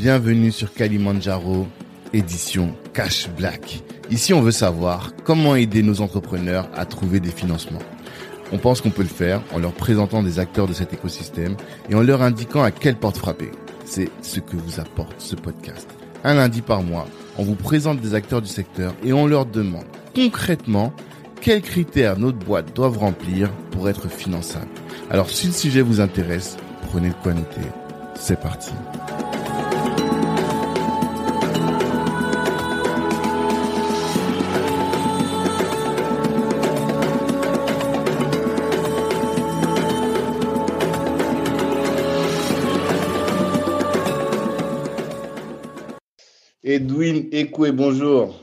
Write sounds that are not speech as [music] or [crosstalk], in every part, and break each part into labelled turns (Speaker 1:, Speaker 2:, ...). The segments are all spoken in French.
Speaker 1: bienvenue sur Kalimandjaro, édition Cash Black. Ici, on veut savoir comment aider nos entrepreneurs à trouver des financements. On pense qu'on peut le faire en leur présentant des acteurs de cet écosystème et en leur indiquant à quelle porte frapper. C'est ce que vous apporte ce podcast. Un lundi par mois, on vous présente des acteurs du secteur et on leur demande concrètement quels critères notre boîte doivent remplir pour être finançable. Alors si le sujet vous intéresse, prenez le quoi noter. C'est parti. Edwin Ekoué, bonjour.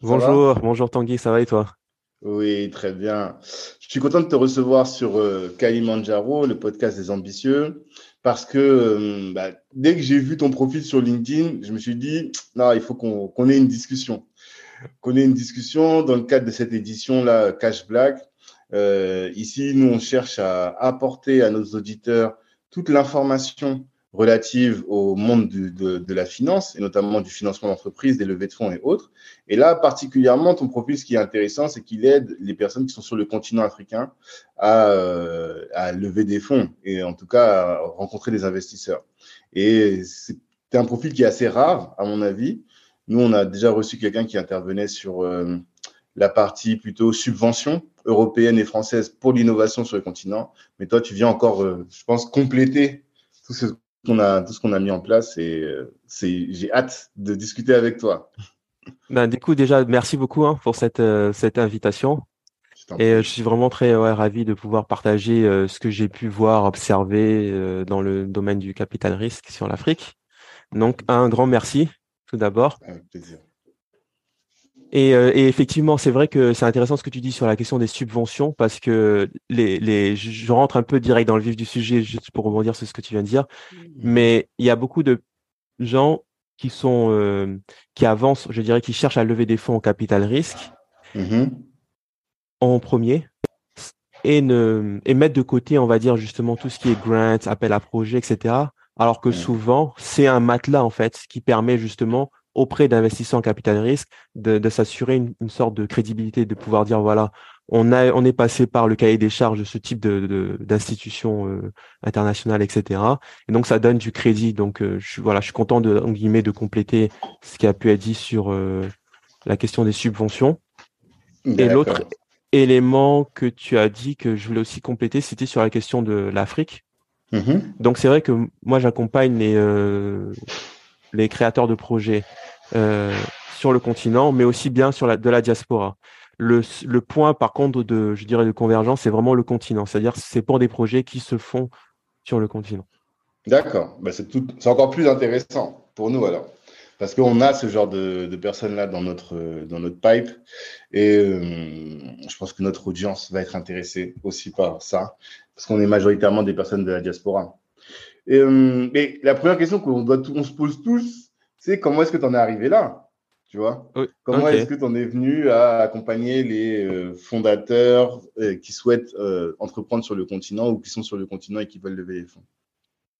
Speaker 2: bonjour, bonjour Tanguy, ça va et toi?
Speaker 1: Oui, très bien. Je suis content de te recevoir sur euh, Kalimandjaro, le podcast des ambitieux, parce que euh, bah, dès que j'ai vu ton profil sur LinkedIn, je me suis dit, non, il faut qu'on ait une discussion. Qu'on ait une discussion dans le cadre de cette édition-là, Cash Black. Euh, ici, nous, on cherche à apporter à nos auditeurs toute l'information relative au monde de, de, la finance, et notamment du financement d'entreprise, des levées de fonds et autres. Et là, particulièrement, ton profil, ce qui est intéressant, c'est qu'il aide les personnes qui sont sur le continent africain à, euh, à lever des fonds, et en tout cas à rencontrer des investisseurs. Et c'est un profil qui est assez rare, à mon avis. Nous, on a déjà reçu quelqu'un qui intervenait sur euh, la partie plutôt subvention européenne et française pour l'innovation sur le continent. Mais toi, tu viens encore, euh, je pense, compléter tout ce qu'on a, tout ce qu'on a mis en place et euh, c'est, j'ai hâte de discuter avec toi.
Speaker 2: Ben, du coup, déjà, merci beaucoup hein, pour cette, euh, cette invitation. Et euh, je suis vraiment très ravi de pouvoir partager ce que j'ai pu voir, observer dans le domaine du capital risque sur l'Afrique. Donc, un grand merci tout d'abord. Avec plaisir. Et, euh, et, effectivement, c'est vrai que c'est intéressant ce que tu dis sur la question des subventions parce que les, les, je rentre un peu direct dans le vif du sujet juste pour rebondir sur ce que tu viens de dire. Mais il y a beaucoup de gens qui sont euh, qui avancent, je dirais, qui cherchent à lever des fonds au capital risque mm-hmm. en premier et ne et mettre de côté, on va dire justement tout ce qui est grant, appel à projet, etc. Alors que souvent, c'est un matelas en fait qui permet justement auprès d'investisseurs en capital risque, de, s'assurer une, sorte de crédibilité, de pouvoir dire voilà, on a, on est passé par le cahier des charges de ce type de d'institutions euh, internationales, etc. Et donc ça donne du crédit. Donc euh, je suis voilà, je suis content de en guillemets de compléter ce qui a pu être dit sur euh, la question des subventions. Et l'autre élément que tu as dit que je voulais aussi compléter, c'était sur la question de l'Afrique. Mm-hmm. Donc c'est vrai que moi j'accompagne les les créateurs de projets euh, sur le continent, mais aussi bien sur de la diaspora. Le, point, par contre, de, convergence, c'est vraiment le continent. C'est-à-dire, c'est pour des projets qui se font sur le continent.
Speaker 1: D'accord. Ben, c'est, encore plus intéressant pour nous alors. Parce qu'on a ce genre de, personnes-là dans notre, dans notre pipe. Et euh, je pense que notre audience va être intéressée aussi par ça. Parce qu'on est majoritairement des personnes de la diaspora. Et, euh, mais la première question qu'on doit on se pose tous, c'est comment est-ce que tu en es arrivé là Tu vois? Comment est-ce que tu en es venu à accompagner les euh, fondateurs euh, qui souhaitent entreprendre sur le continent ou qui sont sur le continent et qui veulent lever les fonds?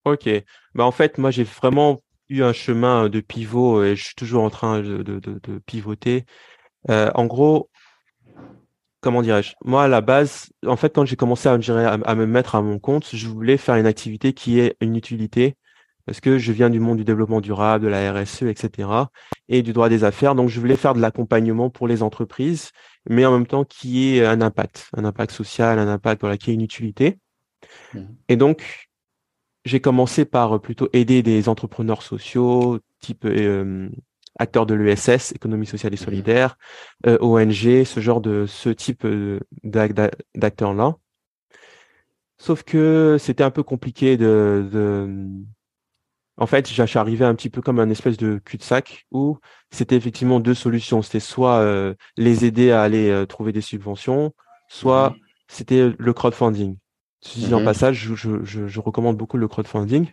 Speaker 2: Ok. Bah, en fait, moi, j'ai vraiment eu un chemin de pivot et je suis toujours en train de, de, de pivoter. en gros, comment dirais-je Moi, à la base, en fait, quand j'ai commencé à, à, me mettre à mon compte, je voulais faire une activité qui ait une utilité parce que je viens du monde du développement durable, de la RSE, etc. et du droit des affaires. Donc, je voulais faire de l'accompagnement pour les entreprises, mais en même temps qui ait un impact, un impact social, un impact voilà, qui ait une utilité. Mmh. Et donc, j'ai commencé par plutôt aider des entrepreneurs sociaux, type euh, acteurs de l'ESS, économie sociale et solidaire, euh, ONG, ce genre de ce type euh, d'acteurs-là. Sauf que c'était un peu compliqué de, En fait, j'arrivais un petit peu comme un espèce de cul-de-sac où c'était effectivement deux solutions. C'était soit euh, les aider à aller trouver des subventions, soit mmh c'était le crowdfunding. En mmh passage, je, je recommande beaucoup le crowdfunding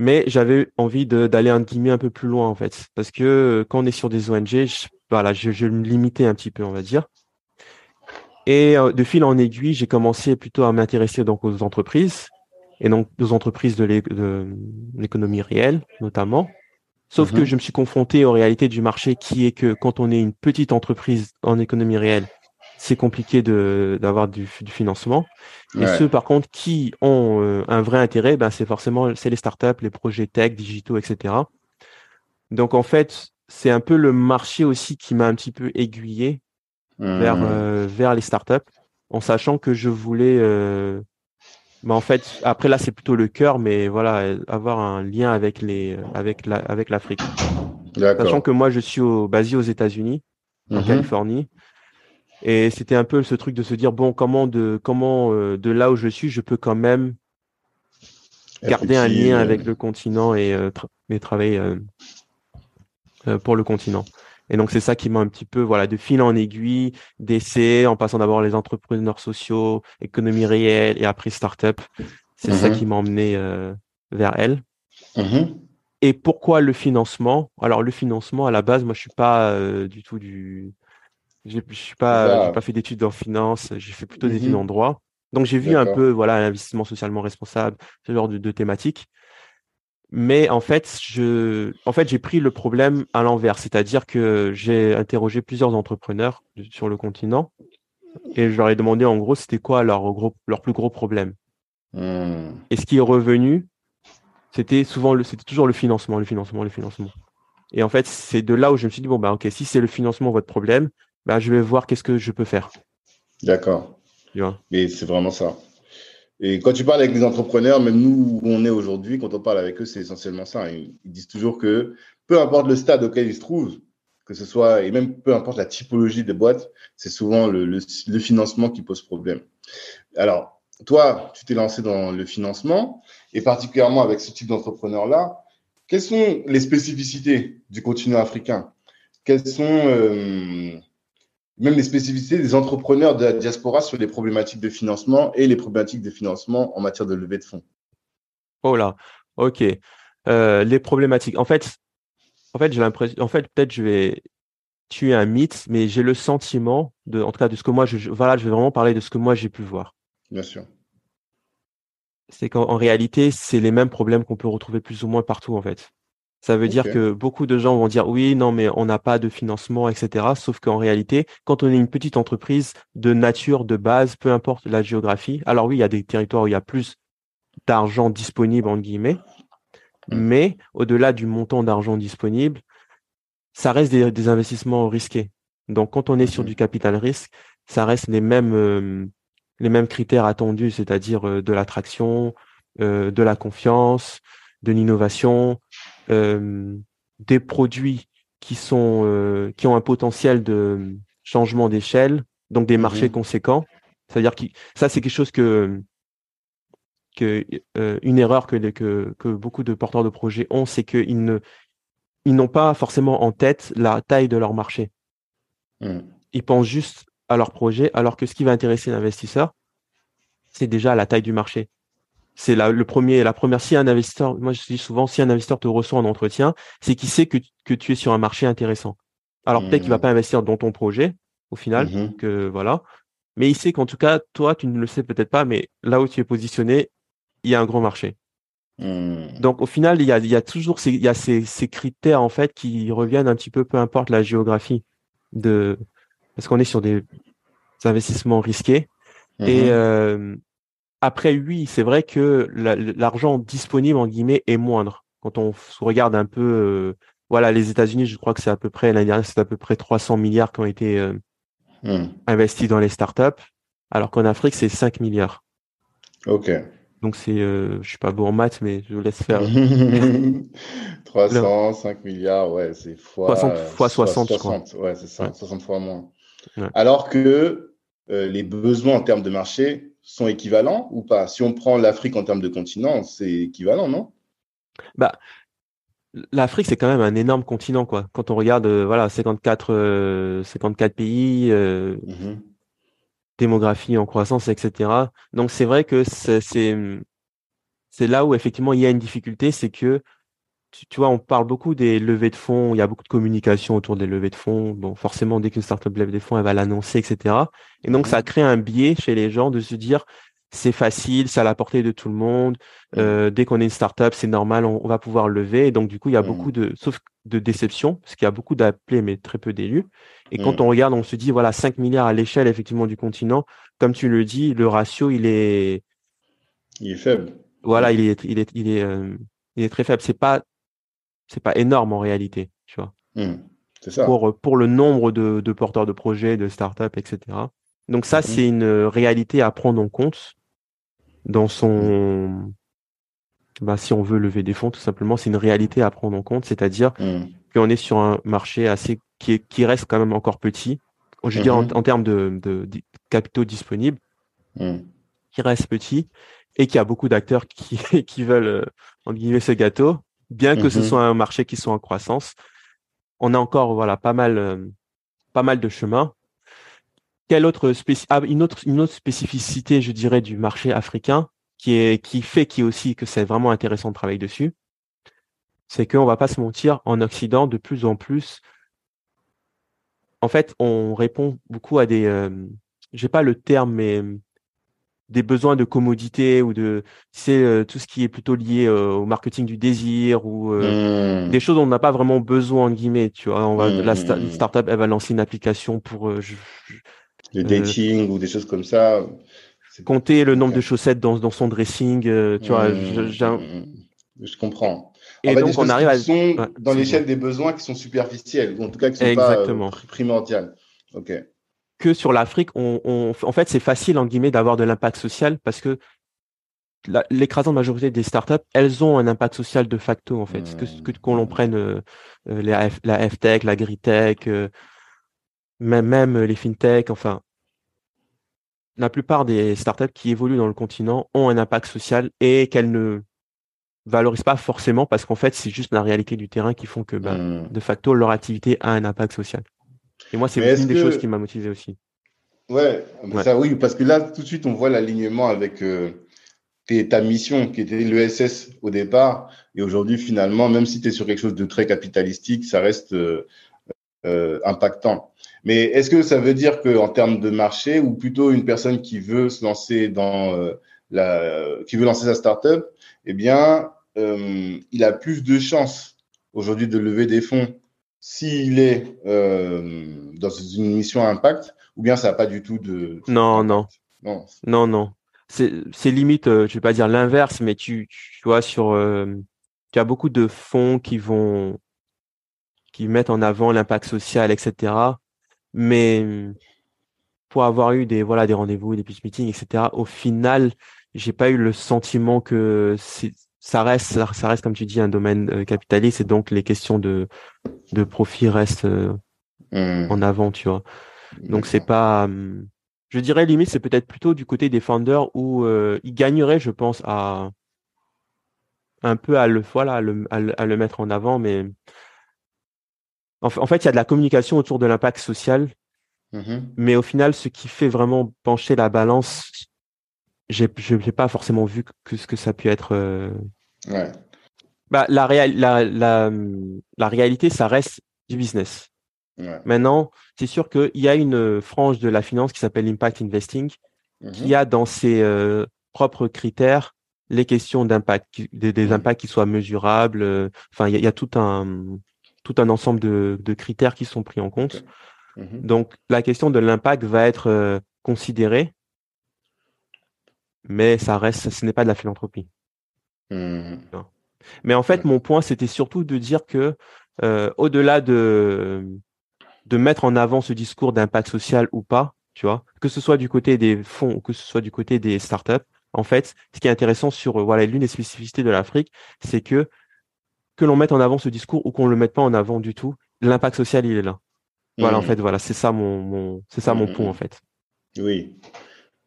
Speaker 2: mais j'avais envie d'aller un guillemets un peu plus loin en fait, parce que euh, quand on est sur des ONG, je, voilà, je, je me limitais un petit peu, on va dire. Et euh, de fil en aiguille, j'ai commencé plutôt à m'intéresser donc aux entreprises. et donc aux entreprises de l'économie réelle notamment. Sauf que mhm. je me suis confronté aux réalités du marché qui est que quand on est une petite entreprise en économie réelle, c'est compliqué d'avoir du, du, financement. Et ceux par contre qui ont euh, un vrai intérêt, ben c'est forcément c'est les startups, les projets tech, digitaux, etc. Donc en fait, c'est un peu le marché aussi qui m'a un petit peu aiguillé vers mmh. euh, vers les startups, en sachant que je voulais euh, bah, en fait, après là, c'est plutôt le cœur, mais voilà, avoir un lien avec les, avec la, avec l'Afrique. Sachant que moi, je suis au, basé aux États-Unis, en mhm. Californie, et c'était un peu ce truc de se dire bon, comment de, comment euh, de là où je suis, je peux quand même garder un lien avec le continent et, euh, et travailler euh, pour le continent. Et donc, c'est ça qui m'a un petit peu, voilà, de fil en aiguille, d'essais, en passant d'abord les entrepreneurs sociaux, économie réelle et après start-up. C'est ça mhm. qui m'a emmené euh, vers elle. Mhm. Et pourquoi le financement? Alors, le financement, à la base, moi, je suis pas euh, du tout du. Je suis pas, pas fait d'études en finance, j'ai fait plutôt des études mhm. en droit. Donc, j'ai vu un peu, voilà, l'investissement socialement responsable, ce genre de, de thématiques. Mais en fait, je, en fait, j'ai pris le problème à l'envers, c'est-à-dire que j'ai interrogé plusieurs entrepreneurs sur le continent et je leur ai demandé en gros c'était quoi leur gros, leur plus gros problème. Hmm. Et ce qui est revenu, c'était souvent le, c'était toujours le financement, le financement, le financement. Et en fait, c'est de là où je me suis dit bon bah ok, si c'est le financement votre problème, bah je vais voir qu'est-ce que je peux faire.
Speaker 1: D'accord. Mais c'est vraiment ça. Et quand tu parles avec les entrepreneurs, même nous où on est aujourd'hui, quand on parle avec eux, c'est essentiellement ça. Ils, disent toujours que peu importe le stade auquel ils se trouvent, que ce soit, et même peu importe la typologie des boîtes, c'est souvent le, le, financement qui pose problème. Alors, toi, tu t'es lancé dans le financement, et particulièrement avec ce type d'entrepreneur-là, quelles sont les spécificités du continent africain? Quelles sont euh, même les spécificités des entrepreneurs de la diaspora sur les problématiques de financement et les problématiques de financement en matière de levée de fonds.
Speaker 2: Oh là, ok. Euh, les problématiques. En fait, en fait, j'ai l'impression. En fait, peut-être je vais tuer un mythe, mais j'ai le sentiment de, en tout cas, de ce que moi, je, voilà, je vais vraiment parler de ce que moi j'ai pu voir.
Speaker 1: Bien sûr.
Speaker 2: C'est qu'en réalité, c'est les mêmes problèmes qu'on peut retrouver plus ou moins partout, en fait. Ça veut dire que beaucoup de gens vont dire oui, non, mais on n'a pas de financement, etc. Sauf qu'en réalité, quand on est une petite entreprise de nature, de base, peu importe la géographie, alors oui, il y a des territoires où il y a plus d'argent disponible, entre guillemets, mmh. mais au-delà du montant d'argent disponible, ça reste des, investissements risqués. Donc, quand on est sur mmh. du capital risque, ça reste les mêmes, euh, les mêmes critères attendus, c'est-à-dire euh, de l'attraction, euh, de la confiance, de l'innovation, des produits qui sont euh, qui ont un potentiel de changement d'échelle, donc des marchés mhm. conséquents. C'est-à-dire que ça, c'est quelque chose que que euh, une erreur que, que que beaucoup de porteurs de projets ont, c'est qu'ils ne ils n'ont pas forcément en tête la taille de leur marché. Mhm. Ils pensent juste à leur projet, alors que ce qui va intéresser l'investisseur, c'est déjà la taille du marché c'est le premier, la première. Si un investisseur, moi je dis souvent, si un investisseur te reçoit en entretien, c'est qu'il sait que, que tu es sur un marché intéressant. Alors peut-être qu'il va mmh. pas investir dans ton projet au final, mmh que voilà, mais il sait qu'en tout cas, toi, tu ne le sais peut-être pas, mais là où tu es positionné, il y a un grand marché. Mmh. Donc au final, il y a, il y a toujours ces, il y a ces, ces, critères en fait qui reviennent un petit peu, peu importe la géographie de, parce qu'on est sur des investissements risqués. Et, euh, après, oui, c'est vrai que l'argent disponible, en guillemets, est moindre. Quand on regarde un peu, euh, voilà, les États-Unis, je crois que c'est à peu près, l'année dernière, c'est à peu près 300 milliards qui ont été euh, hmm. investis dans les startups, alors qu'en Afrique, c'est 5 milliards.
Speaker 1: OK.
Speaker 2: Donc, c'est, euh, je suis pas bon en maths, mais je vous laisse faire. [laughs]
Speaker 1: 300, 5 milliards, ouais, c'est fois,
Speaker 2: 60, fois 60,
Speaker 1: 60 ouais, c'est ça, 60 fois moins. Alors que les besoins en termes de marché sont équivalents ou pas? Si on prend l'Afrique en termes de continent, c'est équivalent, non?
Speaker 2: Bah, l'Afrique c'est quand même un énorme continent, quoi. Quand on regarde, euh, voilà, 54, 54 euh, pays, euh, mhm. démographie en croissance, etc. Donc c'est vrai que c'est c'est là où effectivement il y a une difficulté, c'est que tu, vois, on parle beaucoup des levées de fonds, il y a beaucoup de communication autour des levées de fonds. Bon, forcément, dès qu'une startup lève des fonds, elle va l'annoncer, etc. Et donc, ça mhm. crée un biais chez les gens de se dire, c'est facile, c'est à la portée de tout le monde. Mmh. dès qu'on est une startup, c'est normal, on, va pouvoir lever. Et donc, du coup, il y a beaucoup mmh. de, sauf de déception, parce qu'il y a beaucoup d'appelés, mais très peu d'élus. Et quand mmh. on regarde, on se dit, voilà, 5 milliards à l'échelle, effectivement, du continent. Comme tu le dis, le ratio, il est.
Speaker 1: Il est faible.
Speaker 2: Voilà, il est, il est, il est, il est très faible. C'est pas, c'est pas énorme en réalité, tu vois.
Speaker 1: C'est ça.
Speaker 2: Pour, pour le nombre de, de porteurs de projets, de startups, etc. Donc ça, c'est une réalité à prendre en compte dans son, bah, si on veut lever des fonds, tout simplement, c'est une réalité à prendre en compte, c'est-à-dire mmh. qu'on est sur un marché assez qui, est, qui reste quand même encore petit, je veux dire en, mmh. termes de, de, capitaux disponibles, mmh. qui reste petit et qui a beaucoup d'acteurs qui, [laughs] qui veulent euh, en guillemets ce gâteau, bien que ce soit un marché qui soit en croissance. On a encore voilà pas mal euh, pas mal de chemin. Quelle autre ah, une autre une autre spécificité, je dirais, du marché africain qui est qui fait qui aussi que c'est vraiment intéressant de travailler dessus, c'est qu'on va pas se mentir, en Occident, de plus en plus, en fait, on répond beaucoup à des, euh, j'ai pas le terme, mais des besoins de commodité ou de, c'est euh, tout ce qui est plutôt lié euh, au marketing du désir ou euh, mmh. des choses dont on n'a pas vraiment besoin en guillemets. Tu vois, on va, la mmh. startup, elle va lancer une application pour je,
Speaker 1: le dating ou des choses comme ça
Speaker 2: compter le nombre de chaussettes dans, dans son dressing, tu vois. Je,
Speaker 1: je, je, comprends. Et donc on arrive à sont dans l'échelle des besoins qui sont superficiels, ou en tout cas qui sont Exactement. pas primordiales. Ok.
Speaker 2: Que sur l'Afrique, on, on, en fait, c'est facile en guillemets d'avoir de l'impact social parce que l'écrasante majorité des startups, elles ont un impact social de facto en fait. Que qu'on l'on prenne euh, la, F, la FTech, la Gritech, même, même les FinTech, enfin, la plupart des startups qui évoluent dans le continent ont un impact social et qu'elles ne valorisent pas forcément parce qu'en fait, c'est juste la réalité du terrain qui font que, bah, hmm. de facto, leur activité a un impact social. Et moi, c'est une des choses qui m'a motivé aussi.
Speaker 1: Ouais, Ça, oui, parce que là, tout de suite, on voit l'alignement avec euh, ta mission qui était l'ESS au départ. Et aujourd'hui, finalement, même si tu es sur quelque chose de très capitalistique, ça reste euh, euh, impactant. Mais est-ce que ça veut dire qu'en termes de marché, ou plutôt une personne qui veut se lancer dans euh, la, qui veut lancer sa startup, eh bien, euh, il a plus de chances aujourd'hui de lever des fonds s'il est euh, dans une mission à impact, ou bien ça n'a pas du tout de.
Speaker 2: Non, non, non, non, non. C'est limite, euh, je vais pas dire l'inverse, mais tu, tu vois sur, euh, tu as beaucoup de fonds qui vont, qui mettent en avant l'impact social, etc. Mais pour avoir eu des voilà des rendez-vous, des pitch meetings, etc. Au final, j'ai pas eu le sentiment que ça reste ça reste comme tu dis un domaine euh, capitaliste et donc les questions de de profit restent euh, mmh. en avant, tu vois. Donc c'est pas hum, je dirais limite c'est peut-être plutôt du côté des founders où euh, ils gagneraient je pense à un peu à le voilà à le, à le mettre en avant mais en, fait, il y a de la communication autour de l'impact social, mm-hmm. mais au final, ce qui fait vraiment pencher la balance, j'ai, pas forcément vu que ce que ça peut être. Euh, bah, la, la, la, la, réalité, ça reste du business. Maintenant, c'est sûr qu'il y a une frange de la finance qui s'appelle Impact Investing, mm-hmm. qui a dans ses euh, propres critères les questions d'impact, des, des mm. impacts qui soient mesurables. Euh, enfin, il y, y, a tout un tout un ensemble de, de, critères qui sont pris en compte. Mhm. Donc, la question de l'impact va être euh, considérée, mais ça reste, ce n'est pas de la philanthropie. Mhm. Mais en fait, mon point, c'était surtout de dire que, euh, au-delà de, de mettre en avant ce discours d'impact social ou pas, tu vois, que ce soit du côté des fonds ou que ce soit du côté des startups, en fait, ce qui est intéressant sur voilà l'une des spécificités de l'Afrique, c'est que que l'on mette en avant ce discours ou qu'on le mette pas en avant du tout, l'impact social, il est là. Voilà, en mmh. fait, voilà, c'est ça mon, c'est ça mon mmh. point, en fait.
Speaker 1: Oui.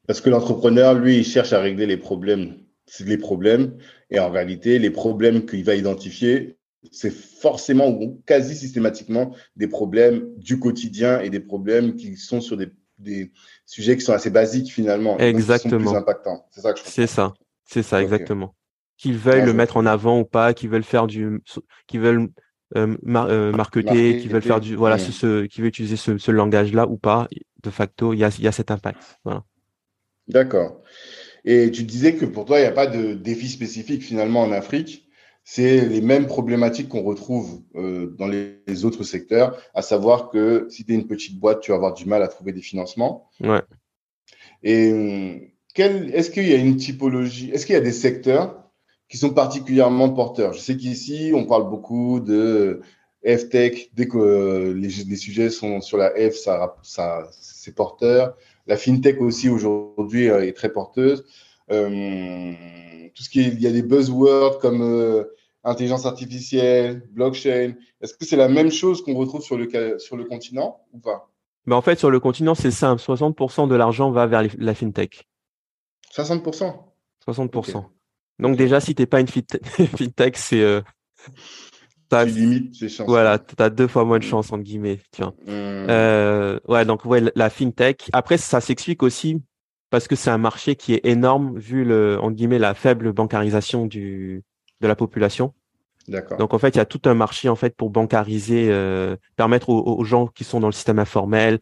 Speaker 1: Parce que l'entrepreneur, lui, il cherche à régler les problèmes. C'est les problèmes. Et en réalité, les problèmes qu'il va identifier, c'est forcément ou quasi systématiquement des problèmes du quotidien et des problèmes qui sont sur des, des sujets qui sont assez basiques finalement.
Speaker 2: Exactement.
Speaker 1: plus impactants.
Speaker 2: C'est ça que je C'est ça. C'est ça, exactement qu'ils veuillent le mettre en avant ou pas, qu'ils veulent faire du, qui veulent euh, euh, marketer, qui veulent faire du, voilà, ce, qui veut utiliser ce, langage-là ou pas, de facto, il y a, y a cet impact. Voilà.
Speaker 1: D'accord. Et tu disais que pour toi, il n'y a pas de défi spécifique finalement en Afrique. C'est les mêmes problématiques qu'on retrouve euh, dans les, autres secteurs, à savoir que si tu es une petite boîte, tu vas avoir du mal à trouver des financements.
Speaker 2: Ouais.
Speaker 1: Et est-ce qu'il y a une typologie, est-ce qu'il y a des secteurs qui sont particulièrement porteurs? Je sais qu'ici, on parle beaucoup de F-Tech. Dès que les, sujets sont sur la F, ça, ça c'est porteur. La FinTech aussi, aujourd'hui, euh, est très porteuse. Euh, tout ce qui est, il y a des buzzwords comme euh, intelligence artificielle, blockchain. Est-ce que c'est la même chose qu'on retrouve sur le, sur le continent ou pas?
Speaker 2: Mais en fait, sur le continent, c'est simple. 60% de l'argent va vers la fintech.
Speaker 1: 60%
Speaker 2: 60%. Donc déjà, si tu n'es pas une [laughs] fintech, c'est... Euh,
Speaker 1: tu limites tes chances.
Speaker 2: Voilà, tu as deux fois moins de chance, entre guillemets. Tu vois. Hmm. Euh, ouais, donc ouais, la fintech. Après, ça s'explique aussi parce que c'est un marché qui est énorme vu le, entre guillemets, la faible bancarisation du, de la population.
Speaker 1: D'accord.
Speaker 2: Donc en fait, il y a tout un marché en fait pour bancariser, euh, permettre aux, gens qui sont dans le système informel,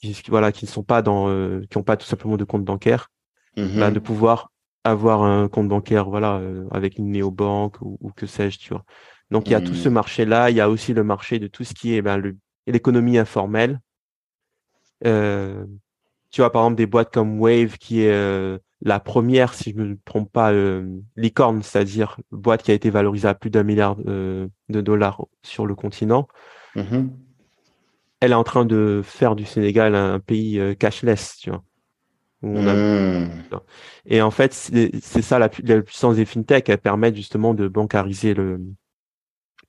Speaker 2: qui, voilà, qui ne sont pas dans, euh, qui n'ont pas tout simplement de compte bancaire, mm-hmm. bah, de pouvoir avoir un compte bancaire, voilà, euh, avec une néobanque ou, ou que sais-je, tu vois. Donc il y a tout ce mm. marché-là. Il y a aussi le marché de tout ce qui est ben, l'économie informelle. Euh, tu vois, par exemple, des boîtes comme Wave, qui est euh, la première, si je ne me trompe pas, euh, licorne, c'est-à-dire boîte qui a été valorisée à plus d'un milliard de dollars sur le continent.
Speaker 1: Mm-hmm.
Speaker 2: Elle est en train de faire du Sénégal un pays cashless, tu vois.
Speaker 1: Mm.
Speaker 2: Et en fait, c'est ça la, la, puissance des fintech, elles permettent justement de bancariser le,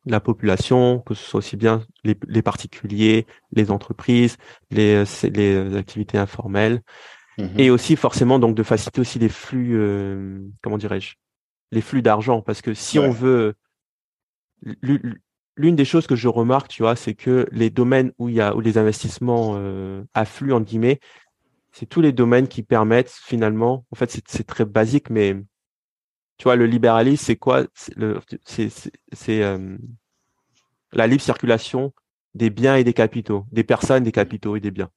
Speaker 2: la population, que ce soit aussi bien les, les particuliers, les entreprises, les, les activités informelles, mhm. et aussi forcément donc de faciliter aussi les flux, euh, comment dirais-je, les flux d'argent, parce que si on veut, l'une des choses que je remarque, tu vois, c'est que les domaines où il y a où les investissements euh, affluent en guillemets, c'est tous les domaines qui permettent finalement, en fait, c'est très basique, mais tu vois, le libéralisme, c'est quoi? C'est euh, la libre circulation des biens et des capitaux, des personnes, des capitaux et des biens.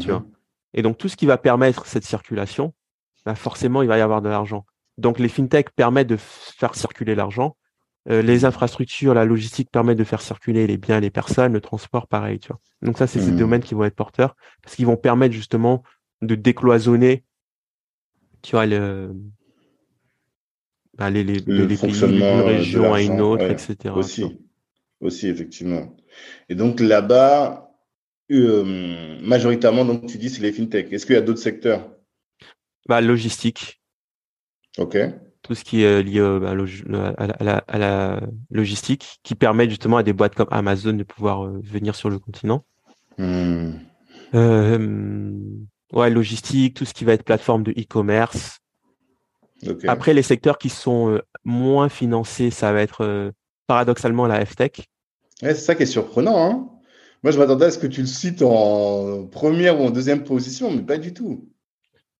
Speaker 2: Tu vois? Mhm. et donc, tout ce qui va permettre cette circulation, bah forcément, il va y avoir de l'argent. Donc, les fintechs permettent de faire circuler l'argent. Euh, les infrastructures, la logistique permettent de faire circuler les biens, les personnes, le transport, pareil. Tu vois? Donc, ça, c'est ces mhm. domaines qui vont être porteurs parce qu'ils vont permettre justement de décloisonner tu vois, le, bah, les, les,
Speaker 1: le
Speaker 2: les
Speaker 1: pays d'une
Speaker 2: région à une autre, etc.
Speaker 1: Aussi, aussi, effectivement. Et donc là-bas, euh, majoritairement, donc tu dis c'est les fintech. Est-ce qu'il y a d'autres secteurs?
Speaker 2: Bah, Logistique.
Speaker 1: OK.
Speaker 2: Tout ce qui est lié bah, à, la, à, la, logistique, qui permet justement à des boîtes comme Amazon de pouvoir euh, venir sur le continent.
Speaker 1: Hmm.
Speaker 2: Euh, ouais, logistique, tout ce qui va être plateforme de e-commerce. Après, les secteurs qui sont euh, moins financés, ça va être euh, paradoxalement la FTech.
Speaker 1: c'est ça qui est surprenant. Hein. Moi, je m'attendais à ce que tu le cites en première ou en deuxième position, mais pas du tout.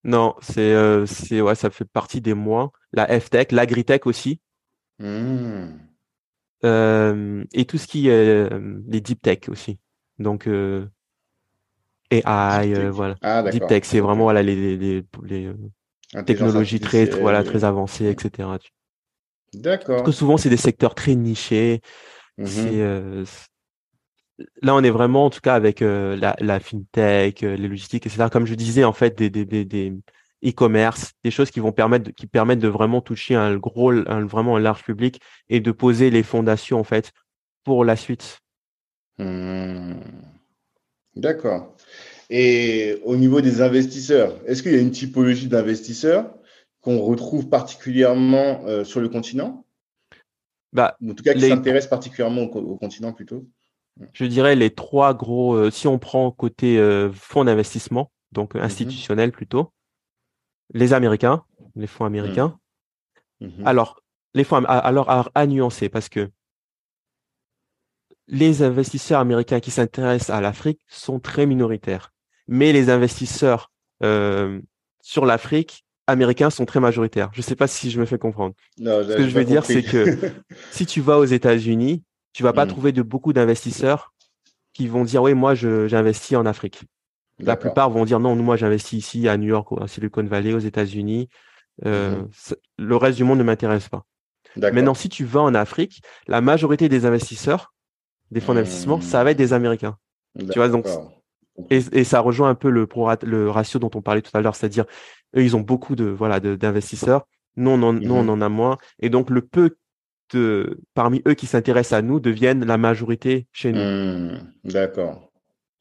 Speaker 2: Non, c'est euh, ouais, ça fait partie des moins. La FTech, l'agritech aussi.
Speaker 1: Hmm.
Speaker 2: et tout ce qui est les deep tech aussi. Donc AI, voilà.
Speaker 1: Ah,
Speaker 2: deep tech, c'est vraiment voilà les, les, les technologie très, voilà, très avancée, etc.
Speaker 1: D'accord.
Speaker 2: Parce que souvent, c'est des secteurs très nichés. Mhm. Euh, là, on est vraiment, en tout cas, avec euh, la, la, fintech, euh, les logistiques, etc. Comme je disais, en fait, des, des, des, des e-commerce, des choses qui vont permettre, qui permettent de vraiment toucher un gros, un, vraiment un large public et de poser les fondations, en fait, pour la suite.
Speaker 1: Hmm. D'accord. Et au niveau des investisseurs, est-ce qu'il y a une typologie d'investisseurs qu'on retrouve particulièrement euh, sur le continent?
Speaker 2: Bah,
Speaker 1: En tout cas, qui s'intéressent particulièrement au, continent plutôt?
Speaker 2: Je dirais les trois gros, euh, si on prend côté euh, fonds d'investissement, donc mhm. institutionnels plutôt, les Américains, les fonds américains. Mhm. Mhm. Alors, les fonds, alors à, à nuancer parce que les investisseurs américains qui s'intéressent à l'Afrique sont très minoritaires mais les investisseurs euh, sur l'Afrique américains sont très majoritaires. Je ne sais pas si je me fais comprendre. Ce que je veux dire, c'est que [laughs] si tu vas aux États-Unis, tu vas pas hmm. trouver de beaucoup d'investisseurs qui vont dire oui, moi, j'investis en Afrique. La plupart vont dire non, moi, j'investis ici à New York, à Silicon Valley, aux États-Unis. Euh, le reste du monde ne m'intéresse pas. Maintenant, si tu vas en Afrique, la majorité des investisseurs, des fonds d'investissement, ça va être des Américains. Tu vois, donc, et, ça rejoint un peu le, le ratio dont on parlait tout à l'heure, c'est-à-dire, eux, ils ont beaucoup de, voilà, d'investisseurs. Nous, on en, nous, on mm-hmm. en a moins. Et donc, le peu de, parmi eux qui s'intéressent à nous deviennent la majorité chez nous.
Speaker 1: Mm, d'accord.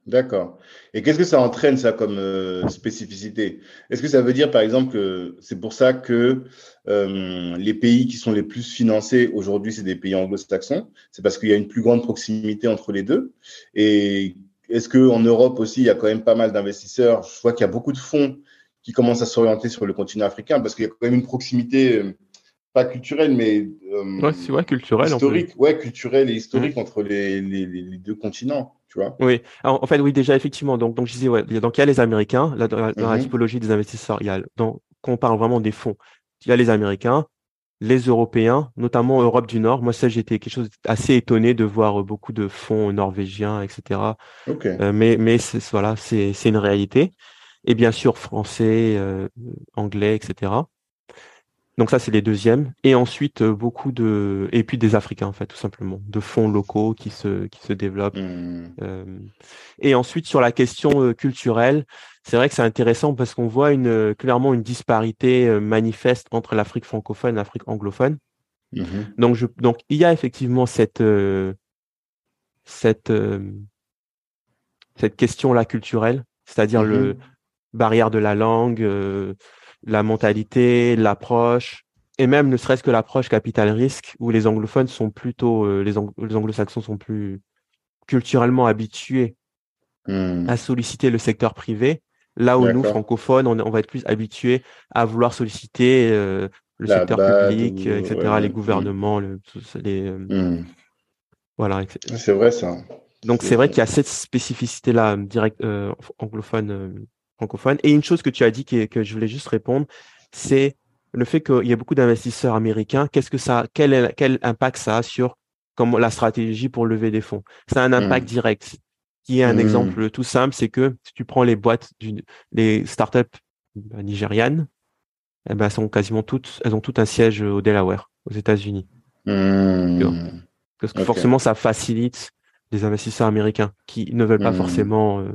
Speaker 1: D'accord. Et qu'est-ce que ça entraîne, ça, comme euh, spécificité? Est-ce que ça veut dire, par exemple, que c'est pour ça que euh, les pays qui sont les plus financés aujourd'hui, c'est des pays anglo-saxons? C'est parce qu'il y a une plus grande proximité entre les deux? Et est-ce qu'en Europe aussi, il y a quand même pas mal d'investisseurs Je vois qu'il y a beaucoup de fonds qui commencent à s'orienter sur le continent africain parce qu'il y a quand même une proximité euh, pas culturelle, mais
Speaker 2: euh, ouais, ouais, culturelle,
Speaker 1: historique, ouais, culturelle et historique entre les, les, les, deux continents, tu vois.
Speaker 2: Oui, Alors, en fait, oui, déjà effectivement. Donc, donc je disais, ouais, donc il y a les Américains là, dans, la, mhm. typologie des investisseurs. Il y a, donc, quand on parle vraiment des fonds, il y a les Américains, les Européens, notamment Europe du Nord. Moi, ça, j'étais quelque chose assez étonné de voir beaucoup de fonds norvégiens, etc.
Speaker 1: Okay.
Speaker 2: Euh, mais mais voilà, c'est c'est une réalité. Et bien sûr, français, euh, anglais, etc. Donc ça, c'est les deuxièmes. Et ensuite, euh, beaucoup de... Et puis des Africains, en fait, tout simplement. De fonds locaux qui se, qui se développent. Mmh. Euh, et ensuite, sur la question euh, culturelle, c'est vrai que c'est intéressant parce qu'on voit une, clairement une disparité manifeste entre l'Afrique francophone et l'Afrique anglophone. Mmh donc, je, donc, il y a effectivement cette, cette, cette question-là culturelle, c'est-à-dire le mmh barrière de la langue, la mentalité, l'approche, et même ne serait-ce que l'approche capital-risque, où les anglophones sont plutôt, euh, les, anglo-saxons sont plus culturellement habitués hmm. à solliciter le secteur privé, là où nous, francophones, on, va être plus habitués à vouloir solliciter euh, le secteur public, etc., les gouvernements, les, hmm. voilà.
Speaker 1: C'est vrai ça.
Speaker 2: Donc c'est vrai qu'il y a cette spécificité-là direct anglophone Et une chose que tu as dit qui que je voulais juste répondre, c'est le fait qu'il y a beaucoup d'investisseurs américains. Qu'est-ce que ça, quel, quel impact ça a sur comme la stratégie pour lever des fonds? Ça a un impact mmh. direct. Qui est un mmh. exemple tout simple, c'est que si tu prends les boîtes, les startups nigérianes, eh ben, elles sont quasiment toutes, elles ont tout un siège au Delaware, aux États-Unis. Mmh. Parce que forcément, ça facilite les investisseurs américains qui ne veulent pas forcément euh,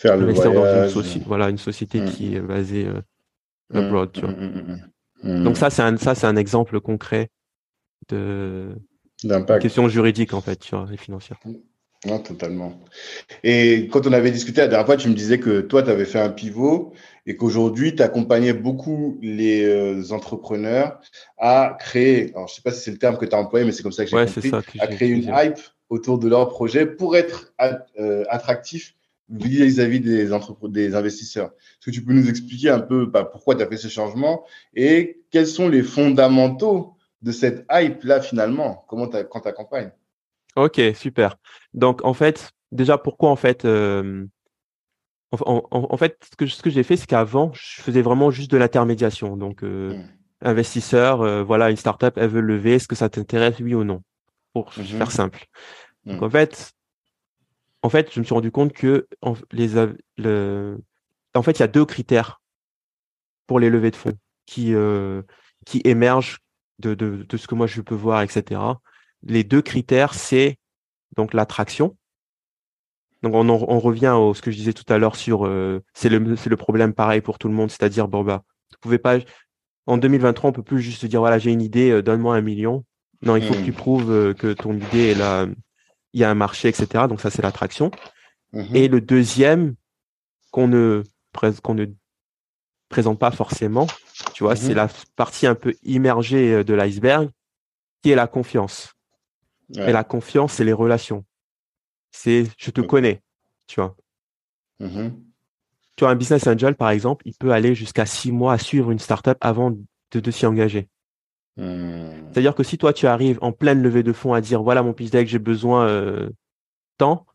Speaker 1: faire le voyage.
Speaker 2: Dans une, voilà, une société mm. qui est basée euh, mm. abroad. Tu vois. Mm, Donc ça, c'est un, ça, c'est un exemple concret de question juridique en fait, tu vois, et financière.
Speaker 1: Non, totalement. Et quand on avait discuté la dernière fois, tu me disais que toi, tu avais fait un pivot et qu'aujourd'hui, tu accompagnais beaucoup les euh, entrepreneurs à créer, alors je sais pas si c'est le terme que tu as employé, mais c'est comme ça que j'ai compris, à créer une hype autour de leur projet pour être euh, attractif vis-à-vis des, des investisseurs. Est-ce que tu peux nous expliquer un peu bah, pourquoi tu as fait ce changement et quels sont les fondamentaux de cette hype-là finalement Comment quand tu accompagnes
Speaker 2: Ok, super. Donc en fait, déjà pourquoi en fait euh, en, fait, ce que, ce que j'ai fait, c'est qu'avant, je faisais vraiment juste de l'intermédiation. Donc, euh, mmh. investisseur, euh, voilà, une startup, elle veut lever, est-ce que ça t'intéresse, oui ou non? Pour mmh faire simple. Donc, mmh. en fait, en fait, je me suis rendu compte que en, les, le, en fait, il y a deux critères pour les levées de fonds qui, euh, qui émergent de, de, de, ce que moi je peux voir, etc. Les deux critères, c'est donc l'attraction. Donc on, on revient à ce que je disais tout à l'heure sur euh, c'est le c'est le problème pareil pour tout le monde, c'est-à-dire bon bah vous pouvez pas en 2023 on peut plus juste dire voilà j'ai une idée euh, donne-moi un million. Non il faut que tu mmh. prouves euh, que ton idée est là il y a un marché, etc. Donc ça, c'est l'attraction. Mhm. Et le deuxième, qu'on ne, qu'on ne présente pas forcément, tu vois, c'est mhm. la partie un peu immergée euh, de l'iceberg, qui est la confiance. Et la confiance, c'est les relations. C'est je te connais, tu vois. Mhm. Tu vois, un business angel, par exemple, il peut aller jusqu'à six mois à suivre une startup avant de, de s'y engager. Hmm. C'est-à-dire que si toi, tu arrives en pleine levée de fonds à dire, voilà mon pitch deck, j'ai besoin euh, tant,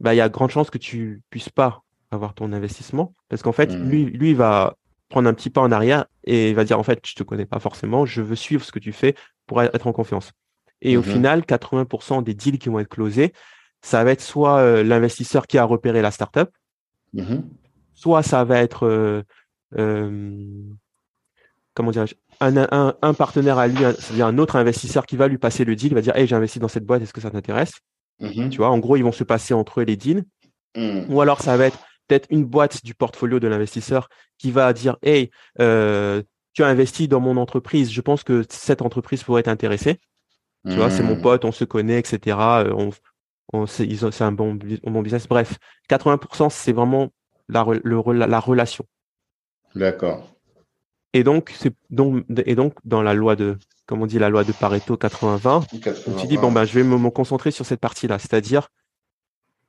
Speaker 2: bah, il y a grande chance que tu puisses pas avoir ton investissement. Parce qu'en fait, hmm. lui, lui, va prendre un petit pas en arrière et il va dire, en fait, je te connais pas forcément, je veux suivre ce que tu fais pour être en confiance. Et au mhm. final, 80% des deals qui vont être closés, ça va être soit euh, l'investisseur qui a repéré la startup, soit ça va être euh, comment dirais-je, un, un, partenaire à lui, c'est-à-dire un autre investisseur qui va lui passer le deal, va dire Hey, j'ai investi dans cette boîte, est-ce que ça t'intéresse? Mm-hmm. Tu vois, en gros, ils vont se passer entre eux les deals. Mm. Ou alors, ça va être peut-être une boîte du portfolio de l'investisseur qui va dire Hey, euh, tu as investi dans mon entreprise, je pense que cette entreprise pourrait t'intéresser. Tu vois, c'est mon mm. pote, on se connaît, etc. Euh, on, on, c'est un bon, bon business. Bref, 80%, c'est vraiment la, la relation.
Speaker 1: D'accord.
Speaker 2: Et donc, c'est donc, et donc, dans la loi de, comme on dit, la loi de Pareto 80-20, tu dis, bon, ben, je vais me, concentrer sur cette partie-là. C'est-à-dire,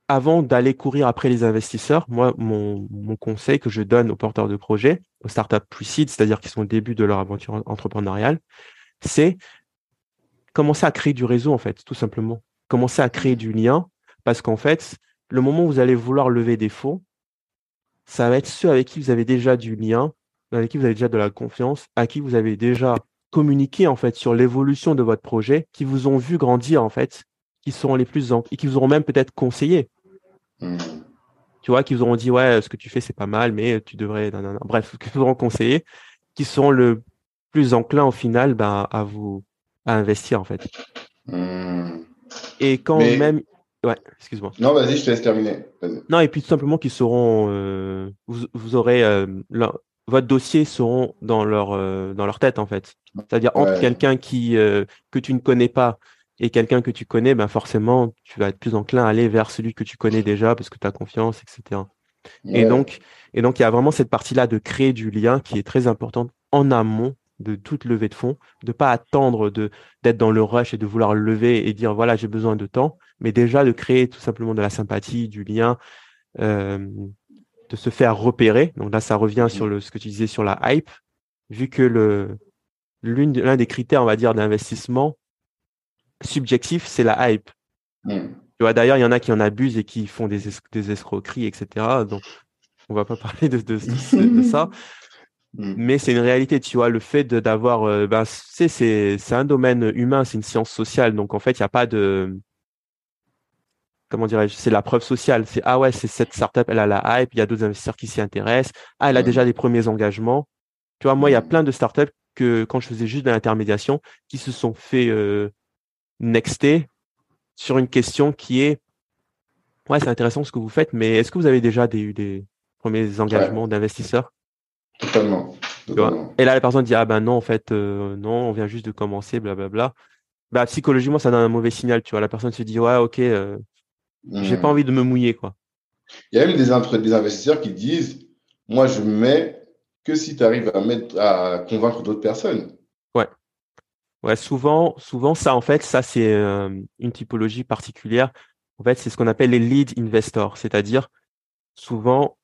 Speaker 2: avant d'aller courir après les investisseurs, moi, mon, mon, conseil que je donne aux porteurs de projets, aux startups pre-seed, c'est-à-dire qui sont au début de leur aventure entrepreneuriale, c'est commencer à créer du réseau, en fait, tout simplement. Commencer à créer du lien, parce qu'en fait, le moment où vous allez vouloir lever des fonds, ça va être ceux avec qui vous avez déjà du lien, avec qui vous avez déjà de la confiance, à qui vous avez déjà communiqué en fait sur l'évolution de votre projet, qui vous ont vu grandir en fait, qui seront les plus et qui vous auront même peut-être conseillé. Hmm. Tu vois, qui vous auront dit ouais, ce que tu fais c'est pas mal, mais tu devrais, bref, qui vous auront conseillé, qui seront le plus enclins au final ben, à vous à investir en fait. Hmm. Et quand même, ouais, excuse-moi.
Speaker 1: Non, vas-y, je te laisse terminer.
Speaker 2: Non, et puis tout simplement qu'ils seront, euh, vous, vous, aurez euh, votre dossier seront dans leur euh, dans leur tête en fait. C'est-à-dire entre quelqu'un qui euh, que tu ne connais pas et quelqu'un que tu connais, ben forcément tu vas être plus enclin à aller vers celui que tu connais déjà parce que tu as confiance, etc. Et donc et donc il y a vraiment cette partie là de créer du lien qui est très importante en amont de toute levée de fonds, de pas attendre de d'être dans le rush et de vouloir lever et dire voilà j'ai besoin de temps, mais déjà de créer tout simplement de la sympathie, du lien. Euh, de se faire repérer. Donc là, ça revient sur le, ce que tu disais sur la hype, vu que le, l'un des critères, on va dire, d'investissement subjectif, c'est la hype. Tu vois, d'ailleurs, il y en a qui en abusent et qui font des, des escroqueries, etc. Donc, on va pas [laughs] parler de, de, [laughs] ça. Mais c'est une réalité, tu vois, le fait d'avoir, euh, ben, c'est, c'est un domaine humain, c'est une science sociale. Donc, en fait, il n'y a pas de, comment dirais-je, c'est la preuve sociale. C'est ah ouais, c'est cette startup, elle a la hype, il y a d'autres investisseurs qui s'y intéressent. Ah, elle a déjà des premiers engagements. Tu vois, moi, il y a plein de startups que quand je faisais juste de l'intermédiation, qui se sont fait euh, nexter sur une question qui est ouais, c'est intéressant ce que vous faites, mais est-ce que vous avez déjà des, eu des premiers engagements d'investisseurs?
Speaker 1: Totalement.
Speaker 2: Et là, la personne dit ah ben non, en fait, euh, non, on vient juste de commencer, blablabla. Bah psychologiquement, ça donne un mauvais signal, tu vois? La personne se dit ouais, ok, euh, j'ai pas hmm. envie de me mouiller, quoi.
Speaker 1: Il y a même des, des investisseurs qui disent Moi, je mets que si tu arrives à, mettre, à convaincre d'autres personnes.
Speaker 2: Ouais. Ouais, souvent, souvent, ça, en fait, ça, c'est euh, une typologie particulière. En fait, c'est ce qu'on appelle les lead investors. C'est-à-dire, souvent,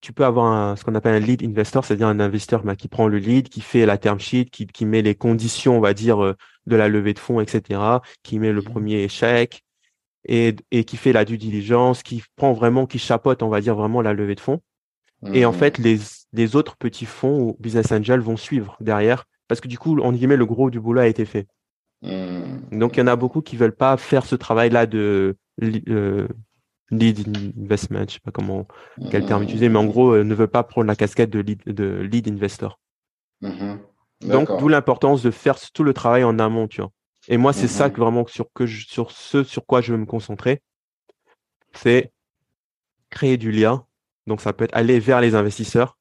Speaker 2: tu peux avoir ce qu'on appelle un lead investor, c'est-à-dire un investisseur bah, qui prend le lead, qui fait la term sheet, qui, qui met les conditions, on va dire, euh, de la levée de fonds, etc., qui met le hmm. premier échec, et, et qui fait la due diligence, qui prend vraiment, qui chapeaute, on va dire vraiment la levée de fonds. Et en fait, les, les autres petits fonds ou business angels vont suivre derrière parce que du coup, en guillemets, le gros du boulot a été fait. Mmh. Donc, il y en a beaucoup qui veulent pas faire ce travail-là de euh, lead investment, je sais pas comment, quel terme utiliser, mais en gros, euh, ne veut pas prendre la casquette de lead, de lead investor. Donc, d'où l'importance de faire tout le travail en amont, tu vois. Et moi, c'est ça mhm. que vraiment sur, que sur ce sur quoi je veux me concentrer, c'est créer du lien. Donc, ça peut être aller vers les investisseurs,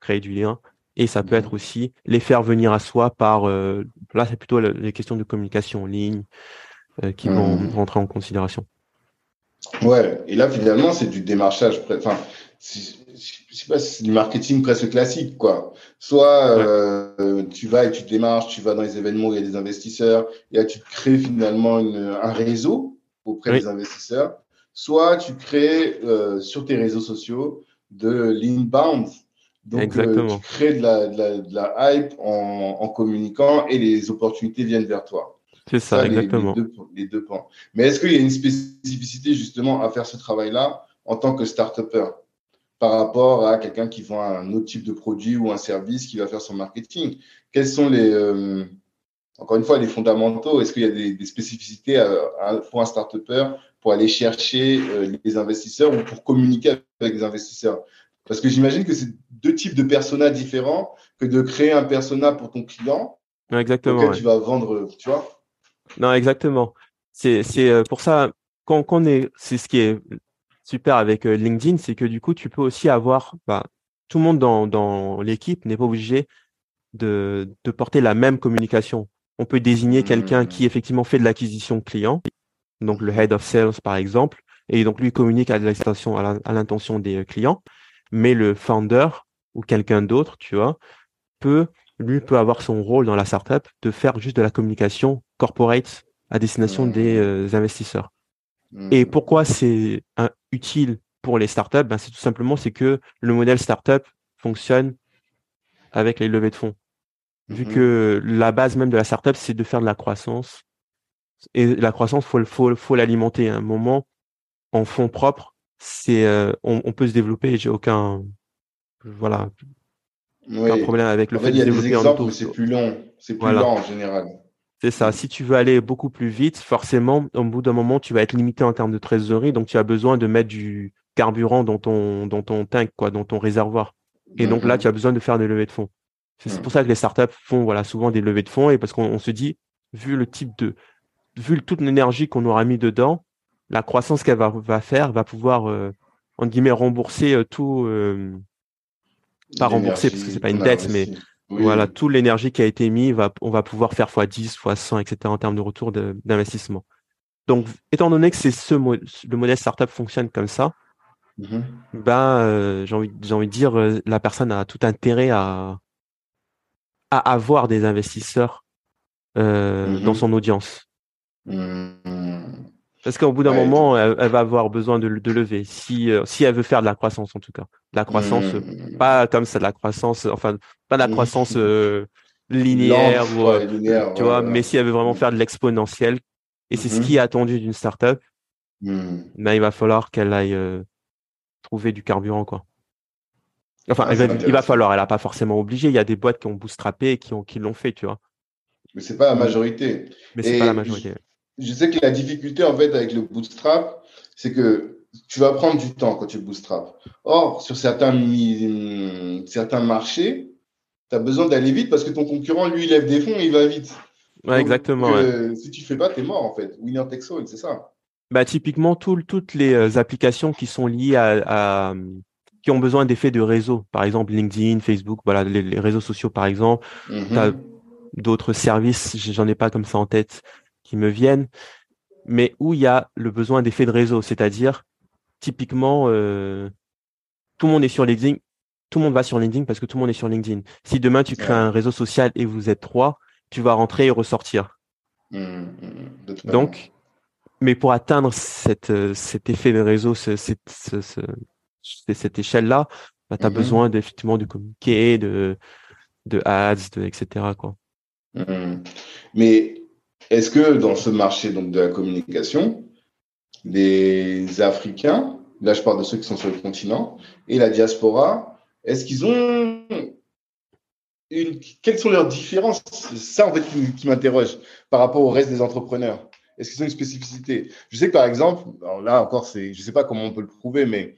Speaker 2: créer du lien, et ça peut être aussi les faire venir à soi par, euh, là, c'est plutôt les questions de communication en ligne euh, qui vont mhm. rentrer en considération.
Speaker 1: Ouais, et là, finalement, c'est du démarchage. Enfin, je sais pas si c'est du marketing presque classique, quoi. Soit euh, tu vas et tu démarches, tu vas dans les événements où il y a des investisseurs, et là tu crées finalement un réseau auprès des investisseurs. Soit tu crées euh, sur tes réseaux sociaux de l'inbound. Donc euh, tu crées de la, de la, hype en, en, communiquant et les opportunités viennent vers toi.
Speaker 2: C'est ça, exactement.
Speaker 1: Les, deux, les deux points. Mais est-ce qu'il y a une spécificité justement à faire ce travail-là en tant que start-upper? Par rapport à quelqu'un qui vend un autre type de produit ou un service qui va faire son marketing Quels sont les, euh, encore une fois, les fondamentaux? Est-ce qu'il y a des, spécificités pour un start-upper pour aller chercher euh, les investisseurs ou pour communiquer avec les investisseurs? Parce que j'imagine que c'est deux types de personas différents que de créer un persona pour ton client.
Speaker 2: exactement.
Speaker 1: Auquel tu vas vendre, tu vois?
Speaker 2: Non, exactement. C'est, c'est euh, pour ça, quand, quand on est, c'est ce qui est super avec euh, LinkedIn, c'est que du coup, tu peux aussi avoir, bah, tout le monde dans, dans l'équipe n'est pas obligé de, de porter la même communication. On peut désigner quelqu'un qui mmh. effectivement fait de l'acquisition client, donc le head of sales par exemple, et donc lui communique à l'intention à l'intention des euh, clients, mais le founder ou quelqu'un d'autre, tu vois, peut lui peut avoir son rôle dans la startup de faire juste de la communication corporate à destination des mmh. euh, investisseurs. Et mmh. pourquoi c'est utile pour les startups ben, C'est tout simplement c'est que le modèle startup fonctionne avec les levées de fonds. Vu mmh que la base même de la startup, c'est de faire de la croissance. Et la croissance, faut, faut, faut l'alimenter. À un moment, en fonds propres, c'est, euh, on, peut se développer. J'ai aucun, voilà, aucun problème avec le fait de développer
Speaker 1: en C'est plus long, c'est plus lent en général.
Speaker 2: C'est ça. Si tu veux aller beaucoup plus vite, forcément, au bout d'un moment, tu vas être limité en termes de trésorerie. Donc, tu as besoin de mettre du carburant dans ton, dans ton tank, quoi, dans ton réservoir. Et donc là, mm-hmm. tu as besoin de faire des levées de fonds. C'est pour ça que les startups font voilà, souvent des levées de fonds et parce qu'on se dit, vu le type de, vu toute l'énergie qu'on aura mis dedans, la croissance qu'elle va, va faire va pouvoir, euh, entre guillemets, rembourser euh, tout, euh, pas rembourser parce que c'est pas une dette, mais voilà, toute l'énergie qui a été mise, va, on va pouvoir faire x10, x100, etc. en termes de retour d'investissement. Donc, étant donné que c'est ce le modèle startup fonctionne comme ça, mm-hmm. ben euh, j'ai envie, de dire, euh, la personne a tout intérêt à, à avoir des investisseurs euh, dans mm-hmm. son audience. Mm-hmm. Parce qu'au bout d'un moment, elle, va avoir besoin de, de lever, si, euh, si elle veut faire de la croissance en tout cas. De la croissance, mmh. pas comme ça, de la croissance, enfin, pas de la mmh. croissance [laughs] euh, linéaire, ou, euh, tu vois, mais si elle veut vraiment faire de l'exponentiel, et c'est ce mmh. qui est attendu d'une startup, ben, il va falloir qu'elle aille trouver du carburant, quoi. Enfin, il va falloir, elle n'a pas forcément obligé. Il y a des boîtes qui ont bootstrappé et qui ont qui l'ont fait, tu vois.
Speaker 1: Mais c'est pas la majorité.
Speaker 2: Mais c'est pas la majorité
Speaker 1: je sais que la difficulté, en fait, avec le bootstrap, c'est que tu vas prendre du temps quand tu bootstrap. Or, sur certains, certains marchés, tu as besoin d'aller vite parce que ton concurrent, lui, il lève des fonds et il va vite.
Speaker 2: Ouais, exactement.
Speaker 1: Si tu fais pas, tu es mort, en fait. Winner takes all, c'est ça.
Speaker 2: Bah, typiquement, toutes les euh, applications qui sont liées à, qui ont besoin d'effets de réseau, par exemple LinkedIn, Facebook, voilà, les, réseaux sociaux, par exemple. Tu as d'autres services, j'en ai pas comme ça en tête, qui me viennent, mais où il y a le besoin d'effet de réseau, c'est-à-dire typiquement euh, tout le monde est sur LinkedIn, tout le monde va sur LinkedIn parce que tout le monde est sur LinkedIn. Si demain tu crées un réseau social et vous êtes trois, tu vas rentrer et ressortir. Mmh, mmh, mmh. Donc, mais pour atteindre cette, euh, cet effet de réseau, ce, cette, cette échelle-là, bah, tu as besoin effectivement de communiquer, de, de ads, de, etc. Quoi.
Speaker 1: Mais est-ce que dans ce marché donc, de la communication, les Africains, là je parle de ceux qui sont sur le continent, et la diaspora, est-ce qu'ils ont une... Quelles sont leurs différences? C'est ça en fait qui, m'interroge par rapport au reste des entrepreneurs. Est-ce qu'ils ont une spécificité? Je sais que par exemple, là encore, c'est, je ne sais pas comment on peut le prouver, mais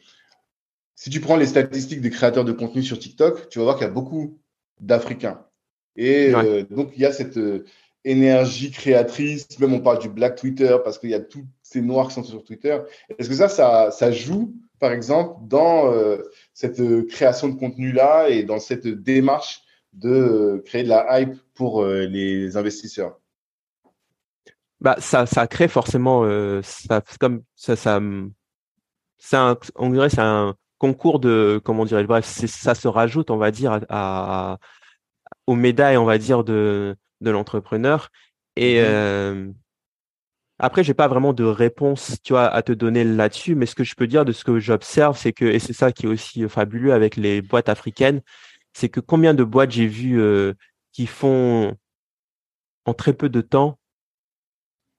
Speaker 1: si tu prends les statistiques des créateurs de contenu sur TikTok, tu vas voir qu'il y a beaucoup d'Africains. Et euh, donc, il y a cette, énergie créatrice, même on parle du Black Twitter parce qu'il y a tous ces noirs qui sont sur Twitter. Est-ce que ça, ça, joue, par exemple, dans euh, cette création de contenu-là et dans cette démarche de créer de la hype pour euh, les investisseurs?
Speaker 2: Bah, ça, ça crée forcément, euh, ça, comme ça, ça, un, on dirait, c'est un concours de, comment dirais bref, ça se rajoute, on va dire, à, aux médailles, on va dire, de, de l'entrepreneur. Et euh, après, j'ai pas vraiment de réponse, tu vois, à te donner là-dessus, mais ce que je peux dire de ce que j'observe, c'est que, et c'est ça qui est aussi fabuleux avec les boîtes africaines, c'est que combien de boîtes j'ai vu euh, qui font en très peu de temps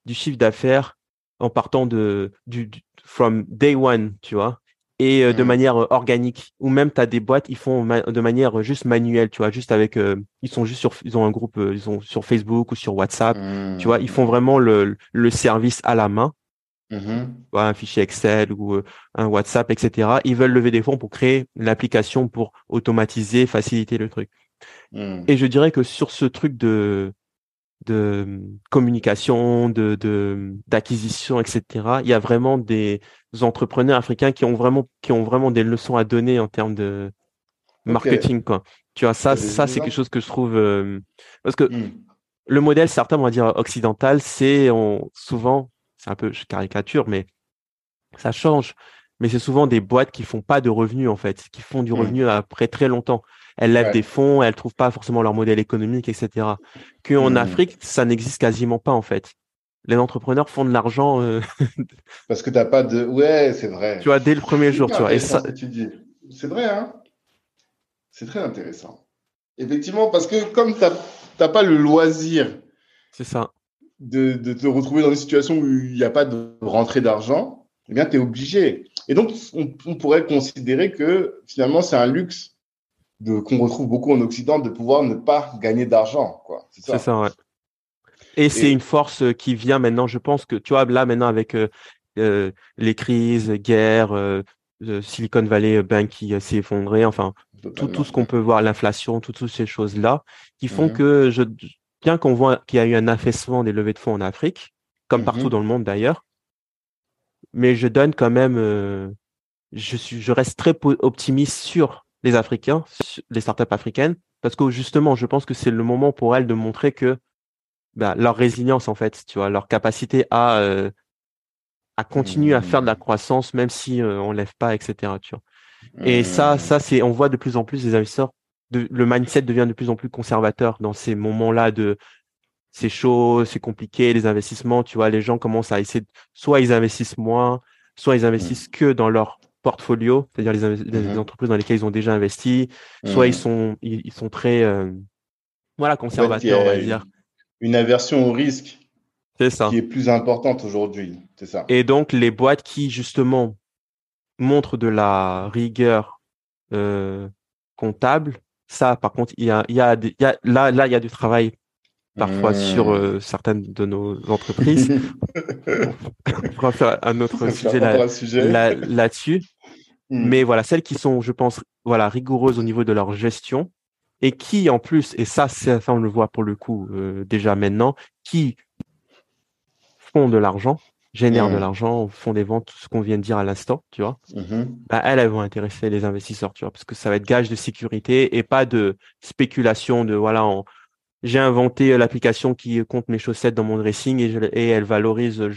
Speaker 2: du chiffre d'affaires en partant de du, from day one, tu vois? Et euh, de mmh. manière euh, organique ou même tu as des boîtes ils font de manière juste manuelle tu vois juste avec euh, ils sont juste sur ils ont un groupe ils sont sur Facebook ou sur WhatsApp tu vois ils font mmh. vraiment le, le service à la main mmh un fichier Excel ou euh, un WhatsApp, etc. Ils veulent lever des fonds pour créer l'application pour automatiser, faciliter le truc. Mmh. Et je dirais que sur ce truc de de communication, de d'acquisition, etc. Il y a vraiment des entrepreneurs africains qui ont vraiment qui ont vraiment des leçons à donner en termes de marketing, quoi. Tu vois, ça, ça c'est quelque chose que je trouve euh, parce que mmh. le modèle, certains vont dire occidental, c'est souvent, c'est un peu caricature, mais ça change. Mais c'est souvent des boîtes qui font pas de revenus en fait, qui font du mmh. revenu après très longtemps elles lèvent des fonds, elles trouvent pas forcément leur modèle économique, etc. Qu'en mmh. Afrique, ça n'existe quasiment pas en fait. Les entrepreneurs font de l'argent. Euh, [laughs]
Speaker 1: Parce que tu n'as pas de. Ouais, c'est vrai.
Speaker 2: Tu vois, dès le premier jour, tu vois. Et
Speaker 1: ça. C'est vrai, hein C'est très intéressant. Effectivement, parce que comme tu n'as pas le loisir.
Speaker 2: C'est ça.
Speaker 1: De, de, te retrouver dans une situation où il n'y a pas de rentrée d'argent, eh bien, tu es obligé. Et donc, on, pourrait considérer que finalement, c'est un luxe qu'on retrouve beaucoup en Occident de pouvoir ne pas gagner d'argent. quoi.
Speaker 2: C'est ça. ouais. Et, c'est une force euh, qui vient maintenant, je pense que, tu vois, là maintenant avec euh, euh, les crises, guerres, Silicon Valley Bank qui s'est effondré, enfin, tout, tout ce qu'on peut voir, l'inflation, toutes, toutes ces choses-là, qui font mhm. que, je, bien qu'on voit qu'il y a eu un affaissement des levées de fonds en Afrique, comme partout mhm. dans le monde d'ailleurs, mais je donne quand même, je, suis, je reste très optimiste sur les Africains, les startups africaines, parce que justement, je pense que c'est le moment pour elles de montrer que bah, leur résilience, en fait, tu vois, leur capacité à euh, à continuer à faire de la mmh. croissance, même si euh, on lève pas, etc. Tu vois. Et ça, mmh. ça, c'est, on voit de plus en plus les investisseurs, de, le mindset devient de plus en plus conservateur dans ces moments-là de c'est chaud, c'est compliqué, les investissements, tu vois, les gens commencent à essayer, soit ils investissent moins, soit ils investissent mmh. que dans leur portfolio, c'est-à-dire les, mmh entreprises dans lesquelles ils ont déjà investi, soit ils mmh. sont ils, sont très euh, voilà conservateurs, on va dire.
Speaker 1: Une aversion au risque. C'est ça. Qui est plus importante aujourd'hui, c'est ça.
Speaker 2: Et donc les boîtes qui justement montrent de la rigueur euh, comptable, ça par contre il y a il y a, il y a là là il y a du travail parfois sur mmh. euh, certaines de nos entreprises. [laughs] on pourra faire un autre sujet là-dessus. Mmh. Mais voilà, celles qui sont, je pense, voilà, rigoureuses au niveau de leur gestion et qui, en plus, et ça, ça on le voit pour le coup euh, déjà maintenant, qui font de l'argent, génèrent de mmh. l'argent, font des ventes, tout ce qu'on vient de dire à l'instant, tu vois, bah, elles, elles vont intéresser les investisseurs, tu vois, parce que ça va être gage de sécurité et pas de spéculation de, voilà, en, j'ai inventé euh, l'application qui compte mes chaussettes dans mon dressing et, et elle valorise.